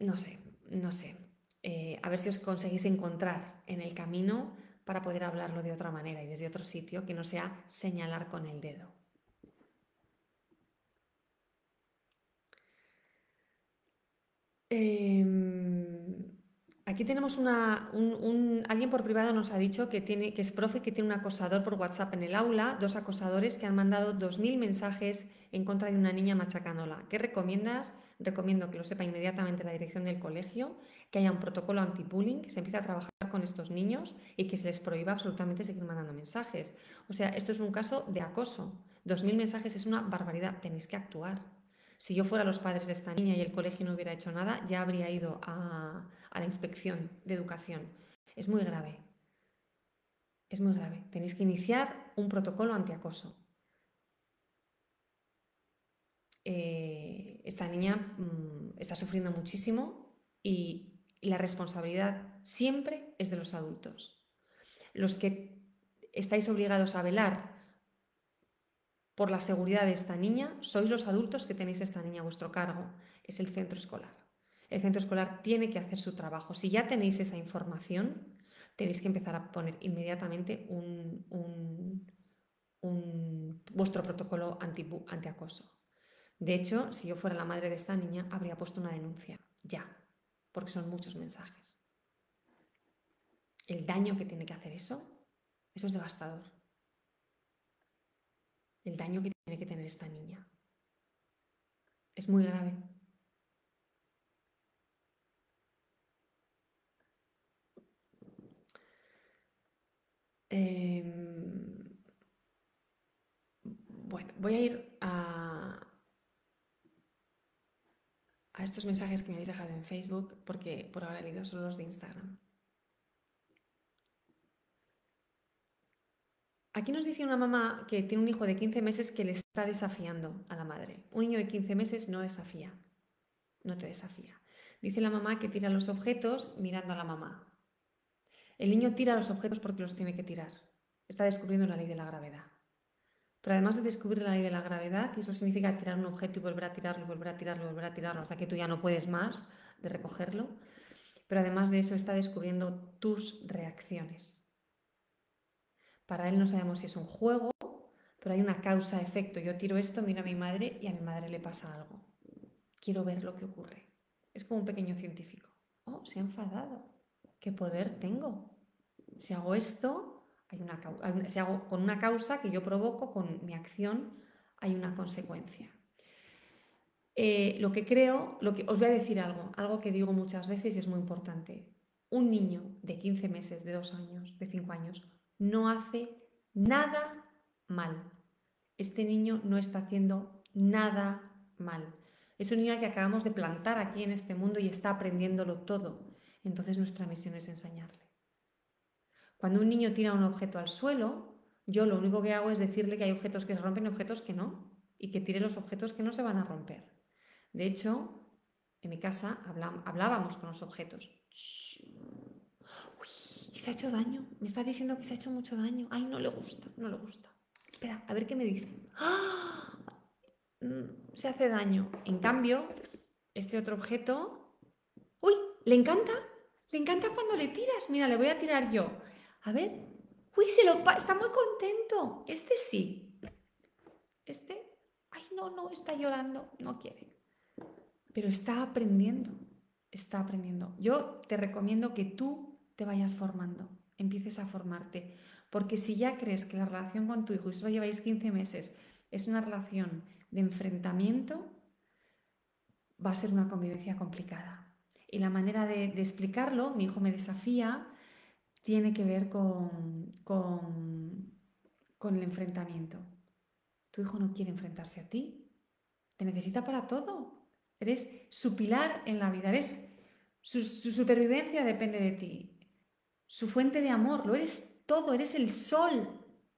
Speaker 1: No sé, no sé. Eh, a ver si os conseguís encontrar en el camino para poder hablarlo de otra manera y desde otro sitio que no sea señalar con el dedo. Em, Aquí tenemos una, un, alguien por privado nos ha dicho que, tiene, que es profe que tiene un acosador por WhatsApp en el aula, dos acosadores que han mandado 2.000 mensajes en contra de una niña machacándola. ¿Qué recomiendas? Recomiendo que lo sepa inmediatamente la dirección del colegio, que haya un protocolo anti-bullying, que se empiece a trabajar con estos niños y que se les prohíba absolutamente seguir mandando mensajes. O sea, esto es un caso de acoso. 2.000 mensajes es una barbaridad, tenéis que actuar. Si yo fuera los padres de esta niña y el colegio no hubiera hecho nada, ya habría ido a, a la inspección de educación. Es muy grave. Es muy grave. Tenéis que iniciar un protocolo antiacoso. Eh, esta niña mm, está sufriendo muchísimo y, la responsabilidad siempre es de los adultos. Los que estáis obligados a velar por la seguridad de esta niña sois los adultos que tenéis esta niña a vuestro cargo. Es el centro escolar. El centro escolar tiene que hacer su trabajo. Si ya tenéis esa información, tenéis que empezar a poner inmediatamente un, vuestro protocolo anti, antiacoso. De hecho, si yo fuera la madre de esta niña, habría puesto una denuncia, ya, porque son muchos mensajes. El daño que tiene que hacer eso, eso es devastador. El daño que tiene que tener esta niña. Es muy grave. Em, bueno, voy a ir a, a estos mensajes que me habéis dejado en Facebook, porque por ahora he leído solo los de Instagram. Aquí nos dice una mamá que tiene un hijo de 15 meses que le está desafiando a la madre. Un niño de 15 meses no desafía, no te desafía. Dice la mamá que tira los objetos mirando a la mamá. El niño tira los objetos porque los tiene que tirar. Está descubriendo la ley de la gravedad. Pero además de descubrir la ley de la gravedad, y eso significa tirar un objeto y volver a tirarlo, volver a tirarlo, volver a tirarlo, hasta que tú ya no puedes más de recogerlo, pero además de eso está descubriendo tus reacciones. Para él no sabemos si es un juego, pero hay una causa-efecto. Yo tiro esto, miro a mi madre y a mi madre le pasa algo. Quiero ver lo que ocurre. Es como un pequeño científico. Oh, se ha enfadado. ¿Qué poder tengo? Si hago esto, si hago con una causa que yo provoco, con mi acción, hay una consecuencia. Eh, lo que creo, lo que, os voy a decir algo, algo que digo muchas veces y es muy importante. Un niño de 15 meses, de 2 años, de 5 años, no hace nada mal. Este niño no está haciendo nada mal. Es un niño al que acabamos de plantar aquí en este mundo y está aprendiéndolo todo. Entonces nuestra misión es enseñarle. Cuando un niño tira un objeto al suelo, yo lo único que hago es decirle que hay objetos que se rompen y objetos que no, y que tire los objetos que no se van a romper. De hecho, en mi casa hablábamos con los objetos. Uy, se ha hecho daño. Me está diciendo que se ha hecho mucho daño. Ay, no le gusta, no le gusta. Espera, a ver qué me dice. ¡Ah! Mm, se hace daño. En cambio, este otro objeto... ¡Uy! ¿Le encanta? Le encanta cuando le tiras. Mira, le voy a tirar yo. A ver, uy, se lo está muy contento. Este sí. Este, ay, no, no, está llorando, no quiere. Pero está aprendiendo, está aprendiendo. Yo te recomiendo que tú te vayas formando, empieces a formarte. Porque si ya crees que la relación con tu hijo, y solo lleváis 15 meses, es una relación de enfrentamiento, va a ser una convivencia complicada. Y la manera de, de explicarlo, mi hijo me desafía, tiene que ver con, con, el enfrentamiento. Tu hijo no quiere enfrentarse a ti, te necesita para todo. Eres su pilar en la vida, eres su, su supervivencia depende de ti. Su fuente de amor, lo eres todo, eres el sol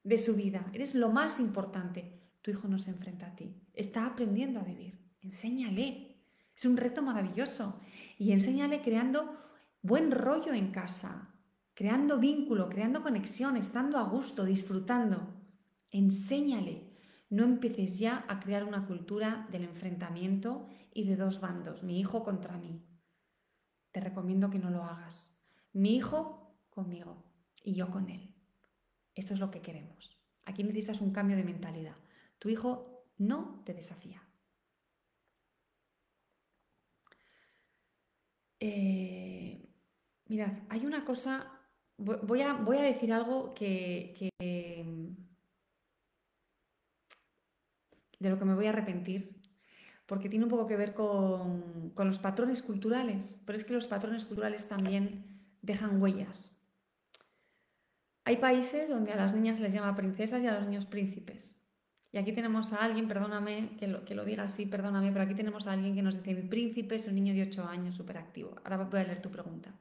Speaker 1: de su vida, eres lo más importante. Tu hijo no se enfrenta a ti, está aprendiendo a vivir. Enséñale. Es un reto maravilloso. Y enséñale creando buen rollo en casa, creando vínculo, creando conexión, estando a gusto, disfrutando. Enséñale. No empieces ya a crear una cultura del enfrentamiento y de dos bandos, mi hijo contra mí. Te recomiendo que no lo hagas. Mi hijo conmigo y yo con él. Esto es lo que queremos. Aquí necesitas un cambio de mentalidad. Tu hijo no te desafía. Eh, mirad, hay una cosa Voy a, voy a decir algo que, de lo que me voy a arrepentir, porque tiene un poco que ver con, con los patrones culturales, pero es que los patrones culturales también dejan huellas. Hay países donde a las niñas les llama princesas y a los niños príncipes. Y aquí tenemos a alguien, perdóname que lo, que lo diga así, perdóname, pero aquí tenemos a alguien que nos dice, mi príncipe es un niño de 8 años súper activo. Ahora voy a leer tu pregunta.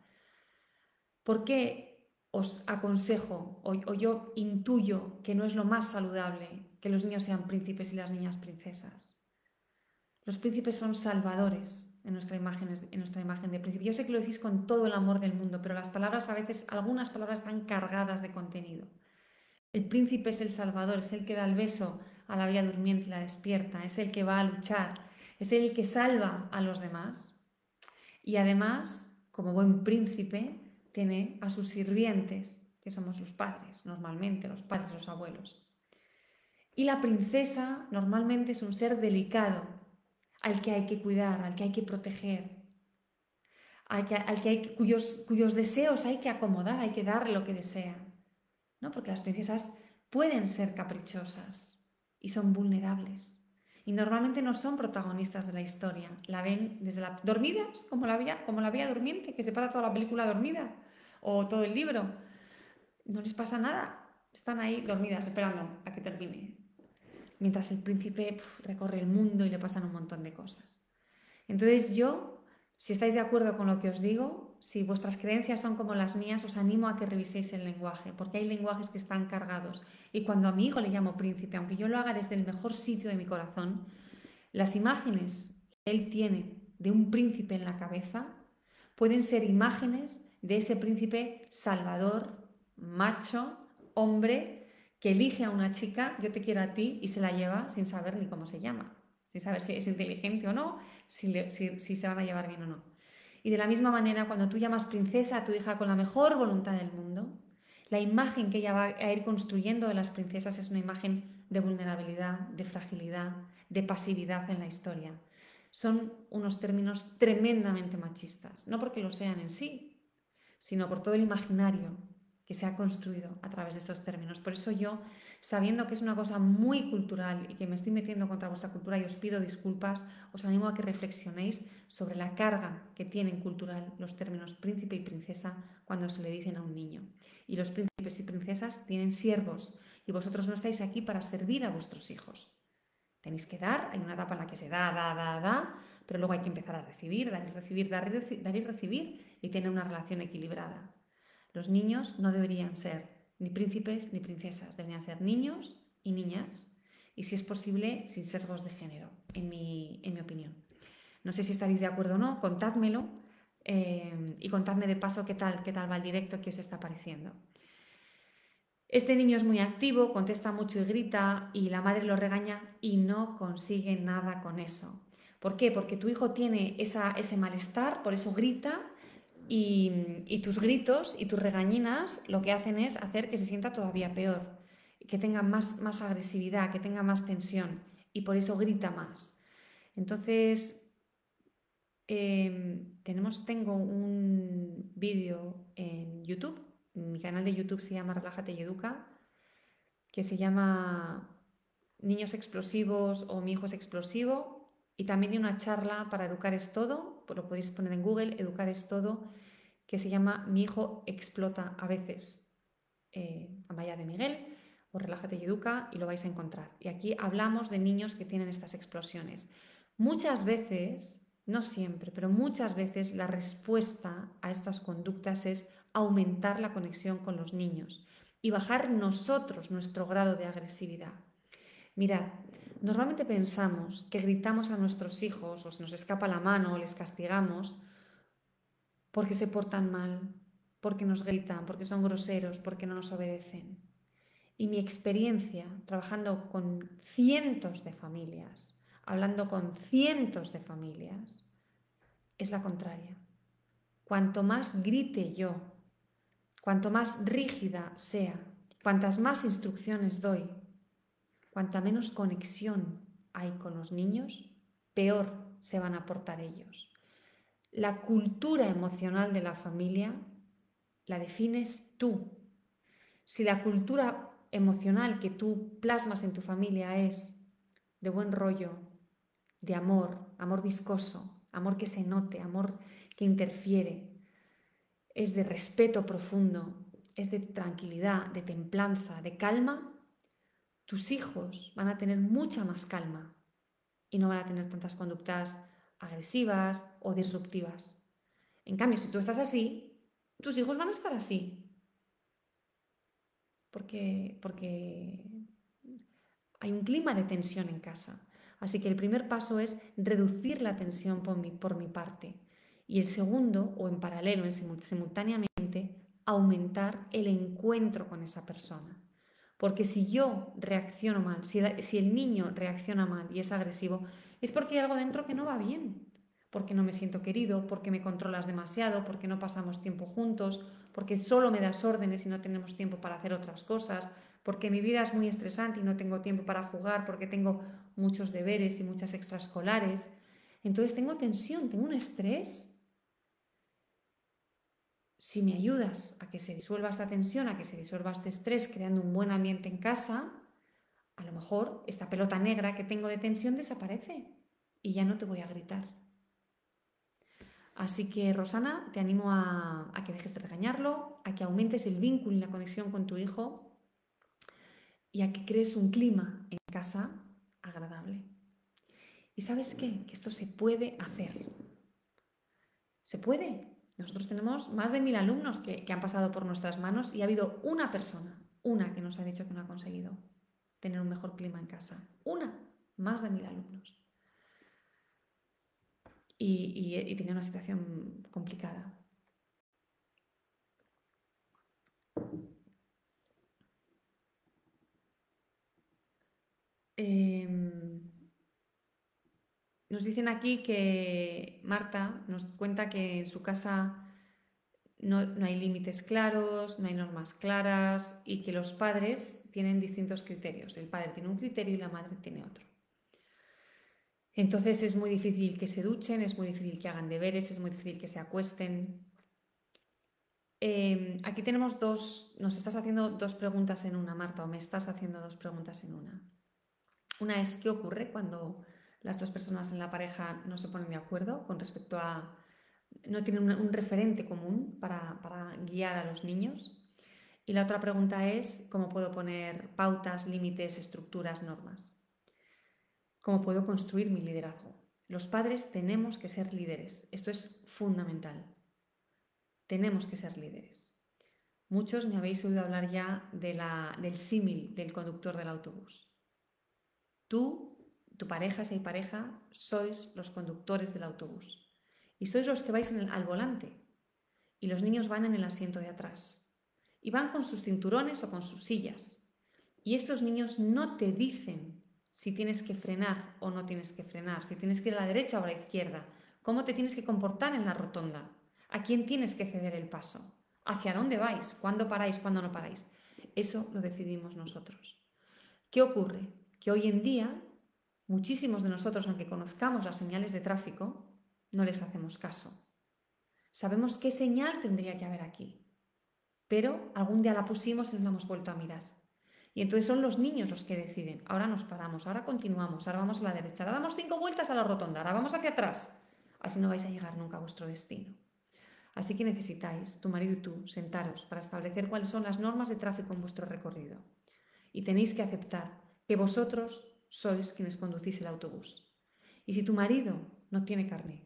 Speaker 1: ¿Por qué os aconsejo o, yo intuyo que no es lo más saludable que los niños sean príncipes y las niñas princesas? Los príncipes son salvadores en nuestra imagen, en nuestra imagen de príncipe. Yo sé que lo decís con todo el amor del mundo, pero las palabras a veces, algunas palabras están cargadas de contenido. El príncipe es el salvador, es el que da el beso a la vida durmiente y la despierta, es el que va a luchar, es el que salva a los demás. Y además, como buen príncipe, tiene a sus sirvientes, que somos los padres, normalmente, los padres, los abuelos. Y la princesa normalmente es un ser delicado, al que hay que cuidar, al que hay que proteger, al que, hay, cuyos, cuyos deseos hay que acomodar, hay que dar lo que desea. ¿no? Porque las princesas pueden ser caprichosas, y son vulnerables. Y normalmente no son protagonistas de la historia. La ven desde la... dormidas, como la vía, como la vía durmiente, que se para toda la película dormida, o todo el libro. No les pasa nada. Están ahí dormidas, esperando a que termine. Mientras el príncipe recorre el mundo y le pasan un montón de cosas. Entonces yo, si estáis de acuerdo con lo que os digo, si vuestras creencias son como las mías, os animo a que reviséis el lenguaje, porque hay lenguajes que están cargados. Y cuando a mi hijo le llamo príncipe, aunque yo lo haga desde el mejor sitio de mi corazón, las imágenes que él tiene de un príncipe en la cabeza pueden ser imágenes de ese príncipe salvador, macho, hombre, que elige a una chica, yo te quiero a ti, y se la lleva sin saber ni cómo se llama, sin saber si es inteligente o no, si, si se van a llevar bien o no. Y de la misma manera, cuando tú llamas princesa a tu hija con la mejor voluntad del mundo, la imagen que ella va a ir construyendo de las princesas es una imagen de vulnerabilidad, de fragilidad, de pasividad en la historia. Son unos términos tremendamente machistas, no porque lo sean en sí, sino por todo el imaginario que se ha construido a través de estos términos. Por eso yo, sabiendo que es una cosa muy cultural y que me estoy metiendo contra vuestra cultura y os pido disculpas, os animo a que reflexionéis sobre la carga que tienen cultural los términos príncipe y princesa cuando se le dicen a un niño. Y los príncipes y princesas tienen siervos y vosotros no estáis aquí para servir a vuestros hijos. Tenéis que dar, hay una etapa en la que se da, da, da, da, pero luego hay que empezar a recibir, dar y recibir, dar y recibir y tener una relación equilibrada. Los niños no deberían ser ni príncipes ni princesas, deberían ser niños y niñas, y si es posible, sin sesgos de género, en mi, opinión. No sé si estaréis de acuerdo o no, contádmelo eh, y contadme de paso qué tal, qué tal va el directo que os está pareciendo. Este niño es muy activo, contesta mucho y grita y la madre lo regaña y no consigue nada con eso. ¿Por qué? Porque tu hijo tiene ese malestar, por eso grita y, tus gritos y tus regañinas lo que hacen es hacer que se sienta todavía peor, que tenga más, más agresividad, que tenga más tensión y por eso grita más. Entonces, em, tenemos, tengo un vídeo en YouTube, mi canal de YouTube se llama Relájate y Educa, que se llama Niños explosivos o Mi hijo es explosivo y también de una charla para Educar es todo, lo podéis poner en Google, Educar es todo, que se llama Mi hijo explota a veces, eh, Amaya de Miguel, o Relájate y Educa, y lo vais a encontrar. Y aquí hablamos de niños que tienen estas explosiones. Muchas veces, no siempre, pero muchas veces la respuesta a estas conductas es aumentar la conexión con los niños y bajar nosotros nuestro grado de agresividad. Mirad, Normalmente pensamos que gritamos a nuestros hijos o se nos escapa la mano o les castigamos porque se portan mal, porque nos gritan, porque son groseros, porque no nos obedecen. Y mi experiencia trabajando con cientos de familias, hablando con cientos de familias, es la contraria. Cuanto más grite yo, cuanto más rígida sea, cuantas más instrucciones doy, Cuanta menos conexión hay con los niños, peor se van a portar ellos. La cultura emocional de la familia la defines tú. Si la cultura emocional que tú plasmas en tu familia es de buen rollo, de amor, amor viscoso, amor que se note, amor que interfiere, es de respeto profundo, es de tranquilidad, de templanza, de calma, tus hijos van a tener mucha más calma y no van a tener tantas conductas agresivas o disruptivas. En cambio, si tú estás así, tus hijos van a estar así. Porque, porque hay un clima de tensión en casa. Así que el primer paso es reducir la tensión por mi, por mi parte. Y el segundo, o en paralelo, en simultáneamente, aumentar el encuentro con esa persona. Porque si yo reacciono mal, si, el niño reacciona mal y es agresivo, es porque hay algo dentro que no va bien. Porque no me siento querido, porque me controlas demasiado, porque no pasamos tiempo juntos, porque solo me das órdenes y no tenemos tiempo para hacer otras cosas, porque mi vida es muy estresante y no tengo tiempo para jugar, porque tengo muchos deberes y muchas extraescolares. Entonces tengo tensión, tengo un estrés. Si me ayudas a que se disuelva esta tensión, a que se disuelva este estrés, creando un buen ambiente en casa, a lo mejor esta pelota negra que tengo de tensión desaparece y ya no te voy a gritar. Así que, Rosana, te animo a, que dejes de regañarlo, a que aumentes el vínculo y la conexión con tu hijo y a que crees un clima en casa agradable. ¿Y sabes qué? Que esto se puede hacer. Se puede. Nosotros tenemos más de mil alumnos que, han pasado por nuestras manos y ha habido una persona, una que nos ha dicho que no ha conseguido tener un mejor clima en casa. Una, más de mil alumnos. Y, y tenía una situación complicada. Em, nos dicen aquí que Marta nos cuenta que en su casa no, hay límites claros, no hay normas claras y que los padres tienen distintos criterios. El padre tiene un criterio y la madre tiene otro. Entonces es muy difícil que se duchen, es muy difícil que hagan deberes, es muy difícil que se acuesten. Em, aquí tenemos dos, nos estás haciendo dos preguntas en una, Marta, o me estás haciendo dos preguntas en una. Una es qué ocurre cuando las dos personas en la pareja no se ponen de acuerdo con respecto a, no tienen un, referente común para, para guiar a los niños. Y la otra pregunta es cómo puedo poner pautas, límites, estructuras, normas. ¿Cómo puedo construir mi liderazgo? Los padres tenemos que ser líderes. Esto es fundamental. Tenemos que ser líderes. Muchos me habéis oído hablar ya de la, del símil del conductor del autobús. Tú, tu pareja, si hay pareja, sois los conductores del autobús. Y sois los que vais al volante. Y los niños van en el asiento de atrás. Y van con sus cinturones o con sus sillas. Y estos niños no te dicen si tienes que frenar o no tienes que frenar, si tienes que ir a la derecha o a la izquierda, cómo te tienes que comportar en la rotonda, a quién tienes que ceder el paso, hacia dónde vais, cuándo paráis, cuándo no paráis. Eso lo decidimos nosotros. ¿Qué ocurre? que hoy en día muchísimos de nosotros, aunque conozcamos las señales de tráfico, no les hacemos caso. Sabemos qué señal tendría que haber aquí, pero algún día la pusimos y no la hemos vuelto a mirar. Y entonces son los niños los que deciden, ahora nos paramos, ahora continuamos, ahora vamos a la derecha, ahora damos cinco vueltas a la rotonda, ahora vamos hacia atrás. Así no vais a llegar nunca a vuestro destino. Así que necesitáis, tu marido y tú, sentaros para establecer cuáles son las normas de tráfico en vuestro recorrido. Y tenéis que aceptar que vosotros sois quienes conducís el autobús. Y si tu marido no tiene carne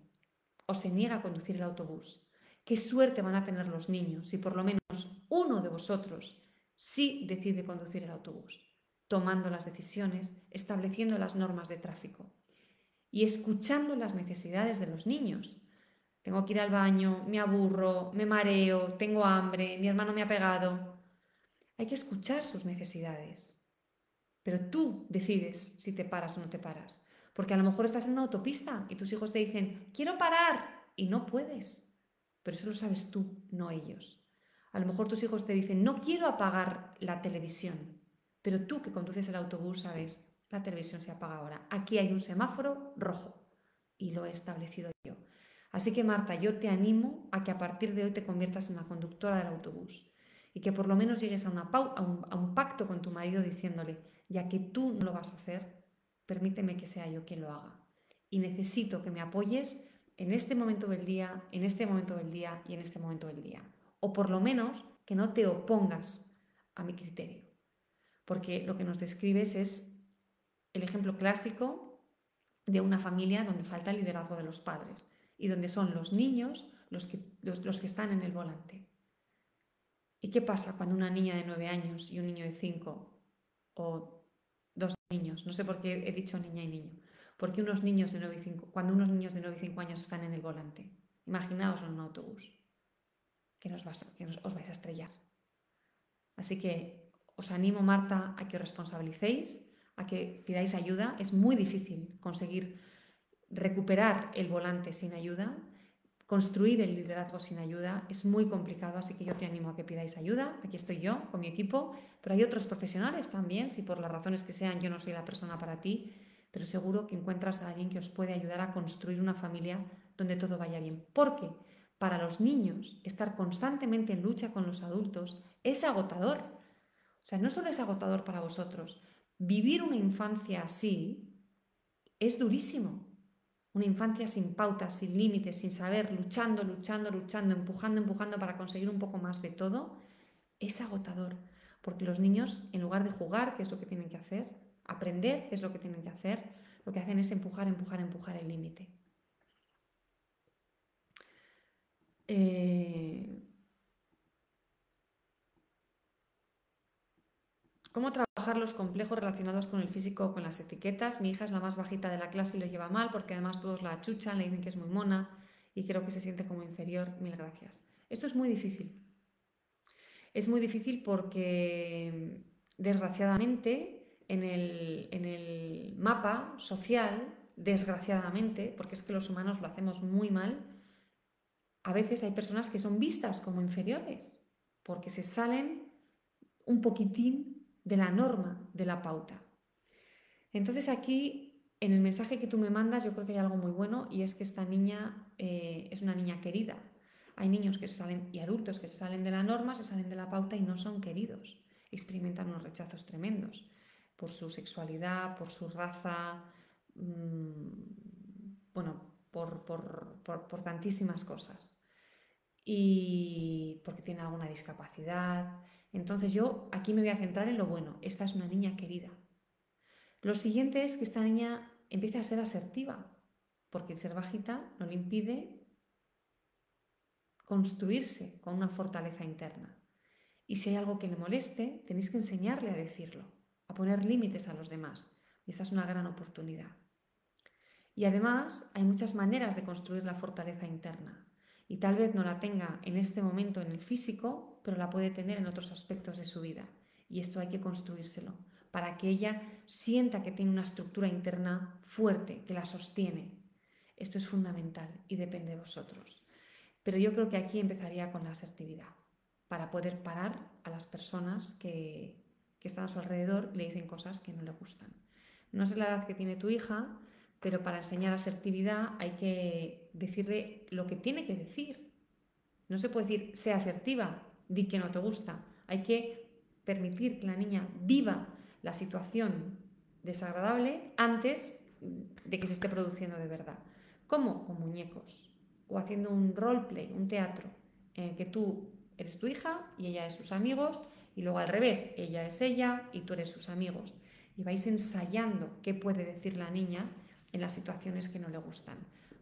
Speaker 1: o se niega a conducir el autobús, qué suerte van a tener los niños si por lo menos uno de vosotros sí decide conducir el autobús, tomando las decisiones, estableciendo las normas de tráfico y escuchando las necesidades de los niños. Tengo que ir al baño, me aburro, me mareo, tengo hambre, mi hermano me ha pegado. Hay que escuchar sus necesidades pero tú decides si te paras o no te paras. Porque a lo mejor estás en una autopista y tus hijos te dicen, quiero parar, y no puedes. Pero eso lo sabes tú, no ellos. A lo mejor tus hijos te dicen, no quiero apagar la televisión, pero tú que conduces el autobús sabes, la televisión se apaga ahora. Aquí hay un semáforo rojo y lo he establecido yo. Así que Marta, yo te animo a que a partir de hoy te conviertas en la conductora del autobús y que por lo menos llegues a, una un, a un pacto con tu marido diciéndole, ya que tú no lo vas a hacer, permíteme que sea yo quien lo haga. Y necesito que me apoyes en este momento del día, en este momento del día y en este momento del día. O por lo menos que no te opongas a mi criterio. porque lo que nos describes es el ejemplo clásico de una familia donde falta el liderazgo de los padres y donde son los niños los que, los, que están en el volante. ¿Y qué pasa cuando una niña de 9 años y un niño de 5 o niños, no sé por qué he dicho niña y niño, porque unos niños de 9 y 5, cuando unos niños de 9 y 5 años están en el volante, imaginaos en un autobús, que, nos que os vais a estrellar. Así que os animo, Marta, a que os responsabilicéis, a que pidáis ayuda. Es muy difícil conseguir recuperar el volante sin ayuda, construir el liderazgo sin ayuda. Es muy complicado, así que yo te animo a que pidáis ayuda. Aquí estoy yo con mi equipo, pero hay otros profesionales también, si por las razones que sean yo no soy la persona para ti, pero seguro que encuentras a alguien que os puede ayudar a construir una familia donde todo vaya bien. Porque para los niños estar constantemente en lucha con los adultos es agotador. O sea, no solo es agotador para vosotros, vivir una infancia así es durísimo. Una infancia sin pautas, sin límites, sin saber, luchando, luchando, luchando, empujando, empujando para conseguir un poco más de todo, es agotador. Porque los niños, en lugar de jugar, que es lo que tienen que hacer, aprender, que es lo que tienen que hacer, lo que hacen es empujar, empujar, empujar el límite. Eh, ¿Cómo trabajar los complejos relacionados con el físico o con las etiquetas? Mi hija es la más bajita de la clase y lo lleva mal porque además todos la achuchan, le dicen que es muy mona y creo que se siente como inferior. Mil gracias. Esto es muy difícil. Es muy difícil porque, desgraciadamente, en el, en el mapa social, desgraciadamente, porque es que los humanos lo hacemos muy mal, a veces hay personas que son vistas como inferiores porque se salen un poquitín de la norma, de la pauta. Entonces aquí, en el mensaje que tú me mandas, yo creo que hay algo muy bueno y es que esta niña eh, es una niña querida. Hay niños que se salen y adultos que se salen de la norma, se salen de la pauta y no son queridos. Experimentan unos rechazos tremendos por su sexualidad, por su raza, mm, bueno, por, por tantísimas cosas. Y porque tiene alguna discapacidad, entonces yo aquí me voy a centrar en lo bueno. Esta es una niña querida. Lo siguiente es que esta niña empiece a ser asertiva, porque el ser bajita no le impide construirse con una fortaleza interna. Y si hay algo que le moleste, tenéis que enseñarle a decirlo, a poner límites a los demás. Y esta es una gran oportunidad. Y además hay muchas maneras de construir la fortaleza interna. Y tal vez no la tenga en este momento en el físico, pero la puede tener en otros aspectos de su vida. Y esto hay que construírselo para que ella sienta que tiene una estructura interna fuerte, que la sostiene. Esto es fundamental y depende de vosotros. Pero yo creo que aquí empezaría con la asertividad, para poder parar a las personas que, que están a su alrededor y le dicen cosas que no le gustan. No sé la edad que tiene tu hija, pero para enseñar asertividad hay que decirle lo que tiene que decir. No se puede decir, sea asertiva, di que no te gusta. Hay que permitir que la niña viva la situación desagradable antes de que se esté produciendo de verdad. ¿Cómo? Con muñecos o haciendo un roleplay, un teatro, en el que tú eres tu hija y ella es sus amigos y luego al revés, ella es ella y tú eres sus amigos. Y vais ensayando qué puede decir la niña en las situaciones que no le gustan.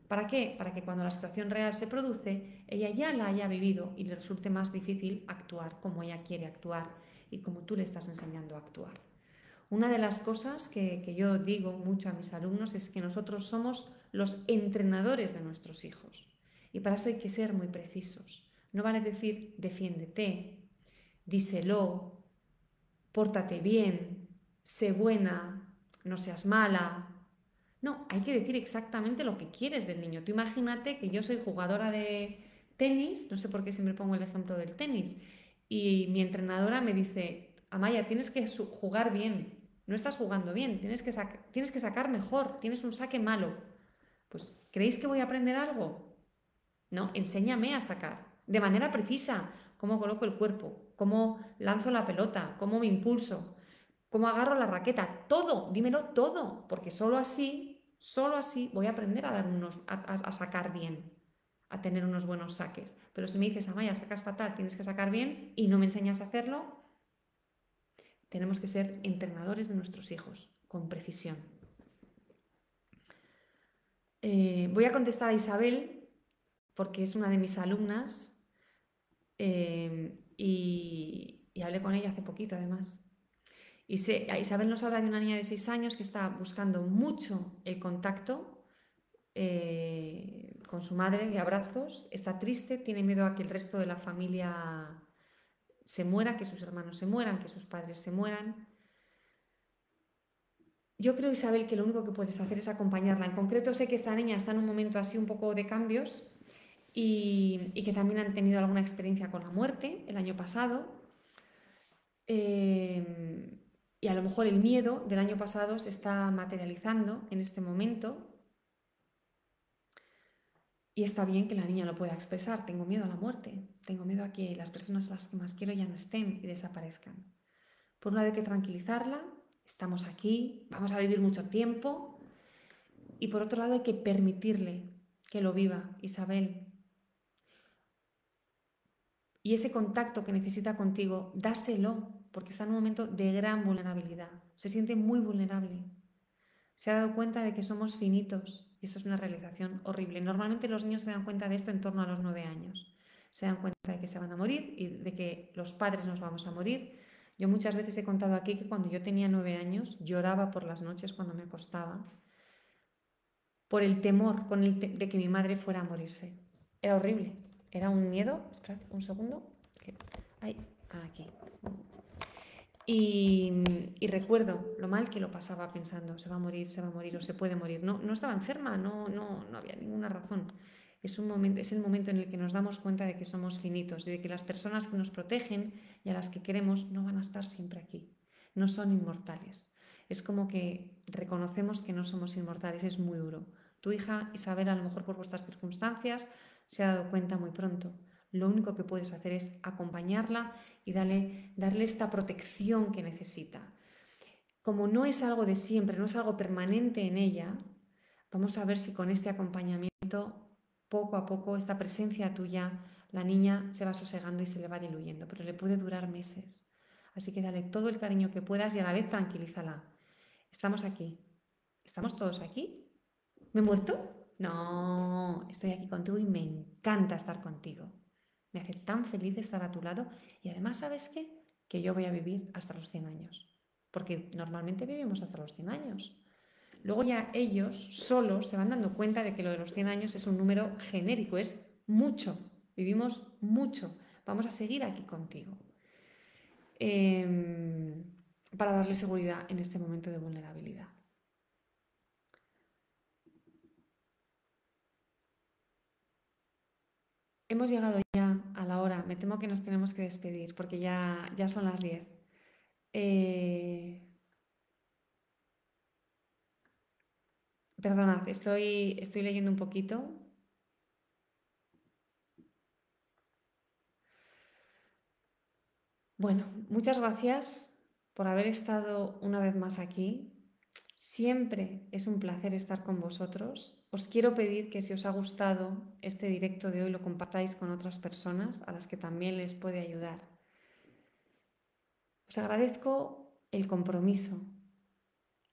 Speaker 1: ¿Para qué? Para que cuando la situación real se produce, ella ya la haya vivido y le resulte más difícil actuar como ella quiere actuar y como tú le estás enseñando a actuar. Una de las cosas que, que yo digo mucho a mis alumnos es que nosotros somos los entrenadores de nuestros hijos. Y para eso hay que ser muy precisos. No vale decir defiéndete, díselo, pórtate bien, sé buena, no seas mala, no, hay que decir exactamente lo que quieres del niño. Tú imagínate que yo soy jugadora de tenis, no sé por qué siempre pongo el ejemplo del tenis, y mi entrenadora me dice, Amaya, tienes que jugar bien, no estás jugando bien, tienes que, tienes que sacar mejor, tienes un saque malo. Pues, ¿creéis que voy a aprender algo? No, enséñame a sacar, de manera precisa, cómo coloco el cuerpo, cómo lanzo la pelota, cómo me impulso, cómo agarro la raqueta, todo, dímelo todo, porque solo así Solo así voy a aprender a, dar unos, a, sacar bien, a tener unos buenos saques. Pero si me dices, Amaya, sacas fatal, tienes que sacar bien y no me enseñas a hacerlo, Tenemos que ser entrenadores de nuestros hijos, con precisión. Eh, voy a contestar a Isabel, porque es una de mis alumnas, eh, y, hablé con ella hace poquito además. Y Isabel nos habla de una niña de 6 años que está buscando mucho el contacto eh, con su madre de abrazos, está triste, tiene miedo a que el resto de la familia se muera, que sus hermanos se mueran, que sus padres se mueran. Yo creo, Isabel, que lo único que puedes hacer es acompañarla. En concreto, sé que esta niña está en un momento así un poco de cambios y, que también han tenido alguna experiencia con la muerte el año pasado. Eh, y a lo mejor el miedo del año pasado se está materializando en este momento y está bien que la niña lo pueda expresar. Tengo miedo a la muerte. Tengo miedo a que las personas a las que más quiero ya no estén y desaparezcan. Por una vez que tranquilizarla. Estamos aquí. Vamos a vivir mucho tiempo. Y por otro lado hay que permitirle que lo viva, Isabel. Y ese contacto que necesita contigo, dáselo, porque está en un momento de gran vulnerabilidad. Se siente muy vulnerable. Se ha dado cuenta de que somos finitos y eso es una realización horrible. Normalmente los niños se dan cuenta de esto en torno a los nueve años. Se dan cuenta de que se van a morir y de que los padres nos vamos a morir. Yo muchas veces he contado aquí que cuando yo tenía nueve años lloraba por las noches cuando me acostaba por el temor de que mi madre fuera a morirse. Era horrible. Era un miedo. Esperad un segundo. Ay, aquí. Y, recuerdo lo mal que lo pasaba pensando, se va a morir, se va a morir o se puede morir. No, no estaba enferma, no, no, no había ninguna razón. Es, un momento, es el momento en el que nos damos cuenta de que somos finitos y de que las personas que nos protegen y a las que queremos no van a estar siempre aquí, no son inmortales. Es como que reconocemos que no somos inmortales, es muy duro. Tu hija Isabel, a lo mejor por vuestras circunstancias, se ha dado cuenta muy pronto lo único que puedes hacer es acompañarla y darle, darle esta protección que necesita. Como no es algo de siempre, no es algo permanente en ella, vamos a ver si con este acompañamiento, poco a poco, esta presencia tuya, la niña se va sosegando y se le va diluyendo, pero le puede durar meses. Así que dale todo el cariño que puedas y a la vez tranquilízala. Estamos aquí. ¿Estamos todos aquí? ¿Me he muerto? No, estoy aquí contigo y me encanta estar contigo. Me hace tan feliz estar a tu lado y además, ¿sabes qué? Que yo voy a vivir hasta los 100 años, porque normalmente vivimos hasta los 100 años. Luego ya ellos solos se van dando cuenta de que lo de los 100 años es un número genérico, es mucho, vivimos mucho, vamos a seguir aquí contigo. Em, para darle seguridad en este momento de vulnerabilidad. Hemos llegado ya a la hora. Me temo que nos tenemos que despedir porque ya, ya son las 10. Eh, perdonad, estoy, estoy leyendo un poquito. Bueno, muchas gracias por haber estado una vez más aquí. Siempre es un placer estar con vosotros. Os quiero pedir que si os ha gustado este directo de hoy lo compartáis con otras personas a las que también les puede ayudar. Os agradezco el compromiso.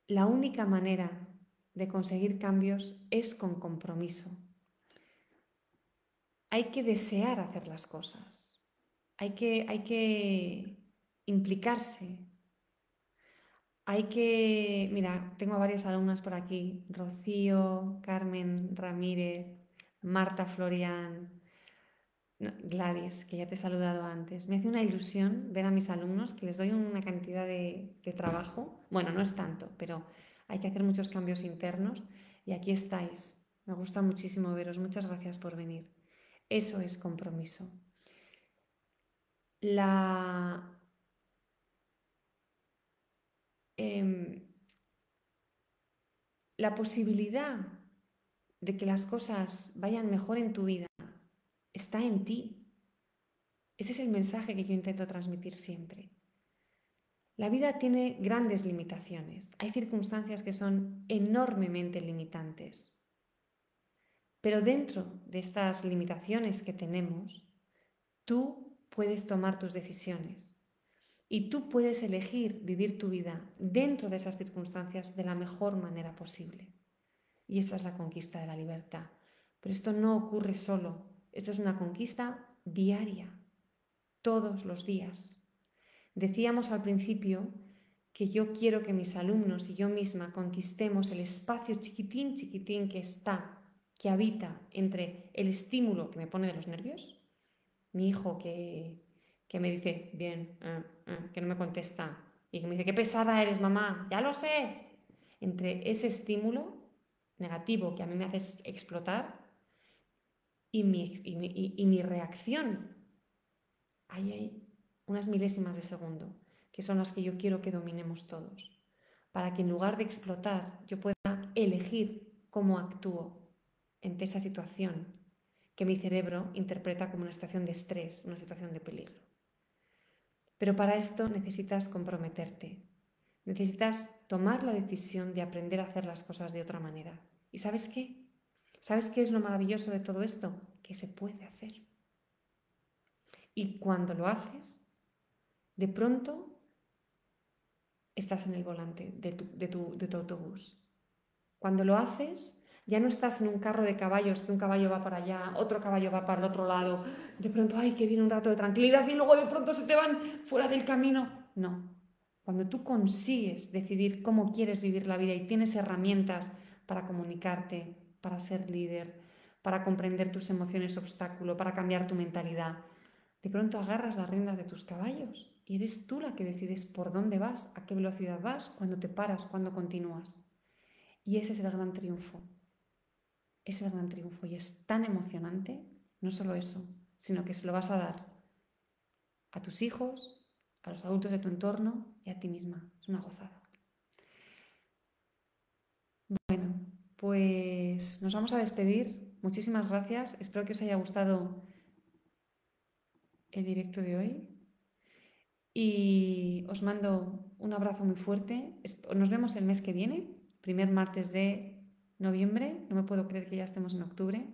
Speaker 1: La única manera de conseguir cambios es con compromiso. Hay que desear hacer las cosas. Hay que, hay que implicarse, hay que, mira, tengo varias alumnas por aquí, Rocío, Carmen Ramírez, Marta Florian, Gladys, que ya te he saludado antes. Me hace una ilusión ver a mis alumnos que les doy una cantidad de, de trabajo. Bueno, no es tanto, pero hay que hacer muchos cambios internos y aquí estáis. Me gusta muchísimo veros. Muchas gracias por venir. Eso es compromiso. La Em, la posibilidad de que las cosas vayan mejor en tu vida está en ti. Ese es el mensaje que yo intento transmitir siempre. La vida tiene grandes limitaciones. Hay circunstancias que son enormemente limitantes. Pero dentro de estas limitaciones que tenemos, tú puedes tomar tus decisiones Y tú puedes elegir vivir tu vida dentro de esas circunstancias de la mejor manera posible. Y esta es la conquista de la libertad. Pero esto no ocurre solo, esto es una conquista diaria, todos los días. Decíamos al principio que yo quiero que mis alumnos y yo misma conquistemos el espacio chiquitín, chiquitín que está, que habita entre el estímulo que me pone de los nervios, mi hijo que que me dice, bien, ah, ah", que no me contesta, y que me dice, qué pesada eres, mamá, ya lo sé. Entre ese estímulo negativo que a mí me hace explotar y mi, y mi, reacción, ahí hay unas milésimas de segundo, que son las que yo quiero que dominemos todos, para que en lugar de explotar yo pueda elegir cómo actúo ante esa situación que mi cerebro interpreta como una situación de estrés, una situación de peligro. Pero para esto necesitas comprometerte, necesitas tomar la decisión de aprender a hacer las cosas de otra manera. ¿Y sabes qué? ¿Sabes qué es lo maravilloso de todo esto? Que se puede hacer. Y cuando lo haces, de pronto estás en el volante de tu, de tu, autobús. Cuando lo haces, ya no estás en un carro de caballos, que un caballo va para allá, otro caballo va para el otro lado, de pronto, ay, que viene un rato de tranquilidad y luego de pronto se te van fuera del camino. No, cuando tú consigues decidir cómo quieres vivir la vida y tienes herramientas para comunicarte, para ser líder, para comprender tus emociones obstáculo, para cambiar tu mentalidad, de pronto agarras las riendas de tus caballos y eres tú la que decides por dónde vas, a qué velocidad vas, cuándo te paras, cuándo continúas. Y ese es el gran triunfo es el gran triunfo y es tan emocionante, no solo eso, sino que se lo vas a dar a tus hijos, a los adultos de tu entorno y a ti misma. Es una gozada. Bueno, pues nos vamos a despedir. Muchísimas gracias. Espero que os haya gustado el directo de hoy. Y os mando un abrazo muy fuerte. Nos vemos el mes que viene, primer martes de noviembre, no me puedo creer que ya estemos en octubre.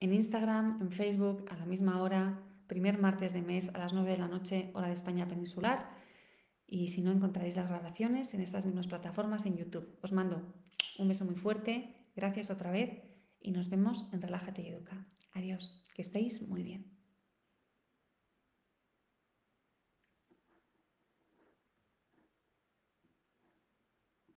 Speaker 1: En Instagram, en Facebook, a la misma hora, primer martes de mes a las 9 de la noche, hora de España peninsular. Y si no, encontraréis las grabaciones en estas mismas plataformas en YouTube. Os mando un beso muy fuerte, gracias otra vez y nos vemos en Relájate y Educa. Adiós, que estéis muy bien.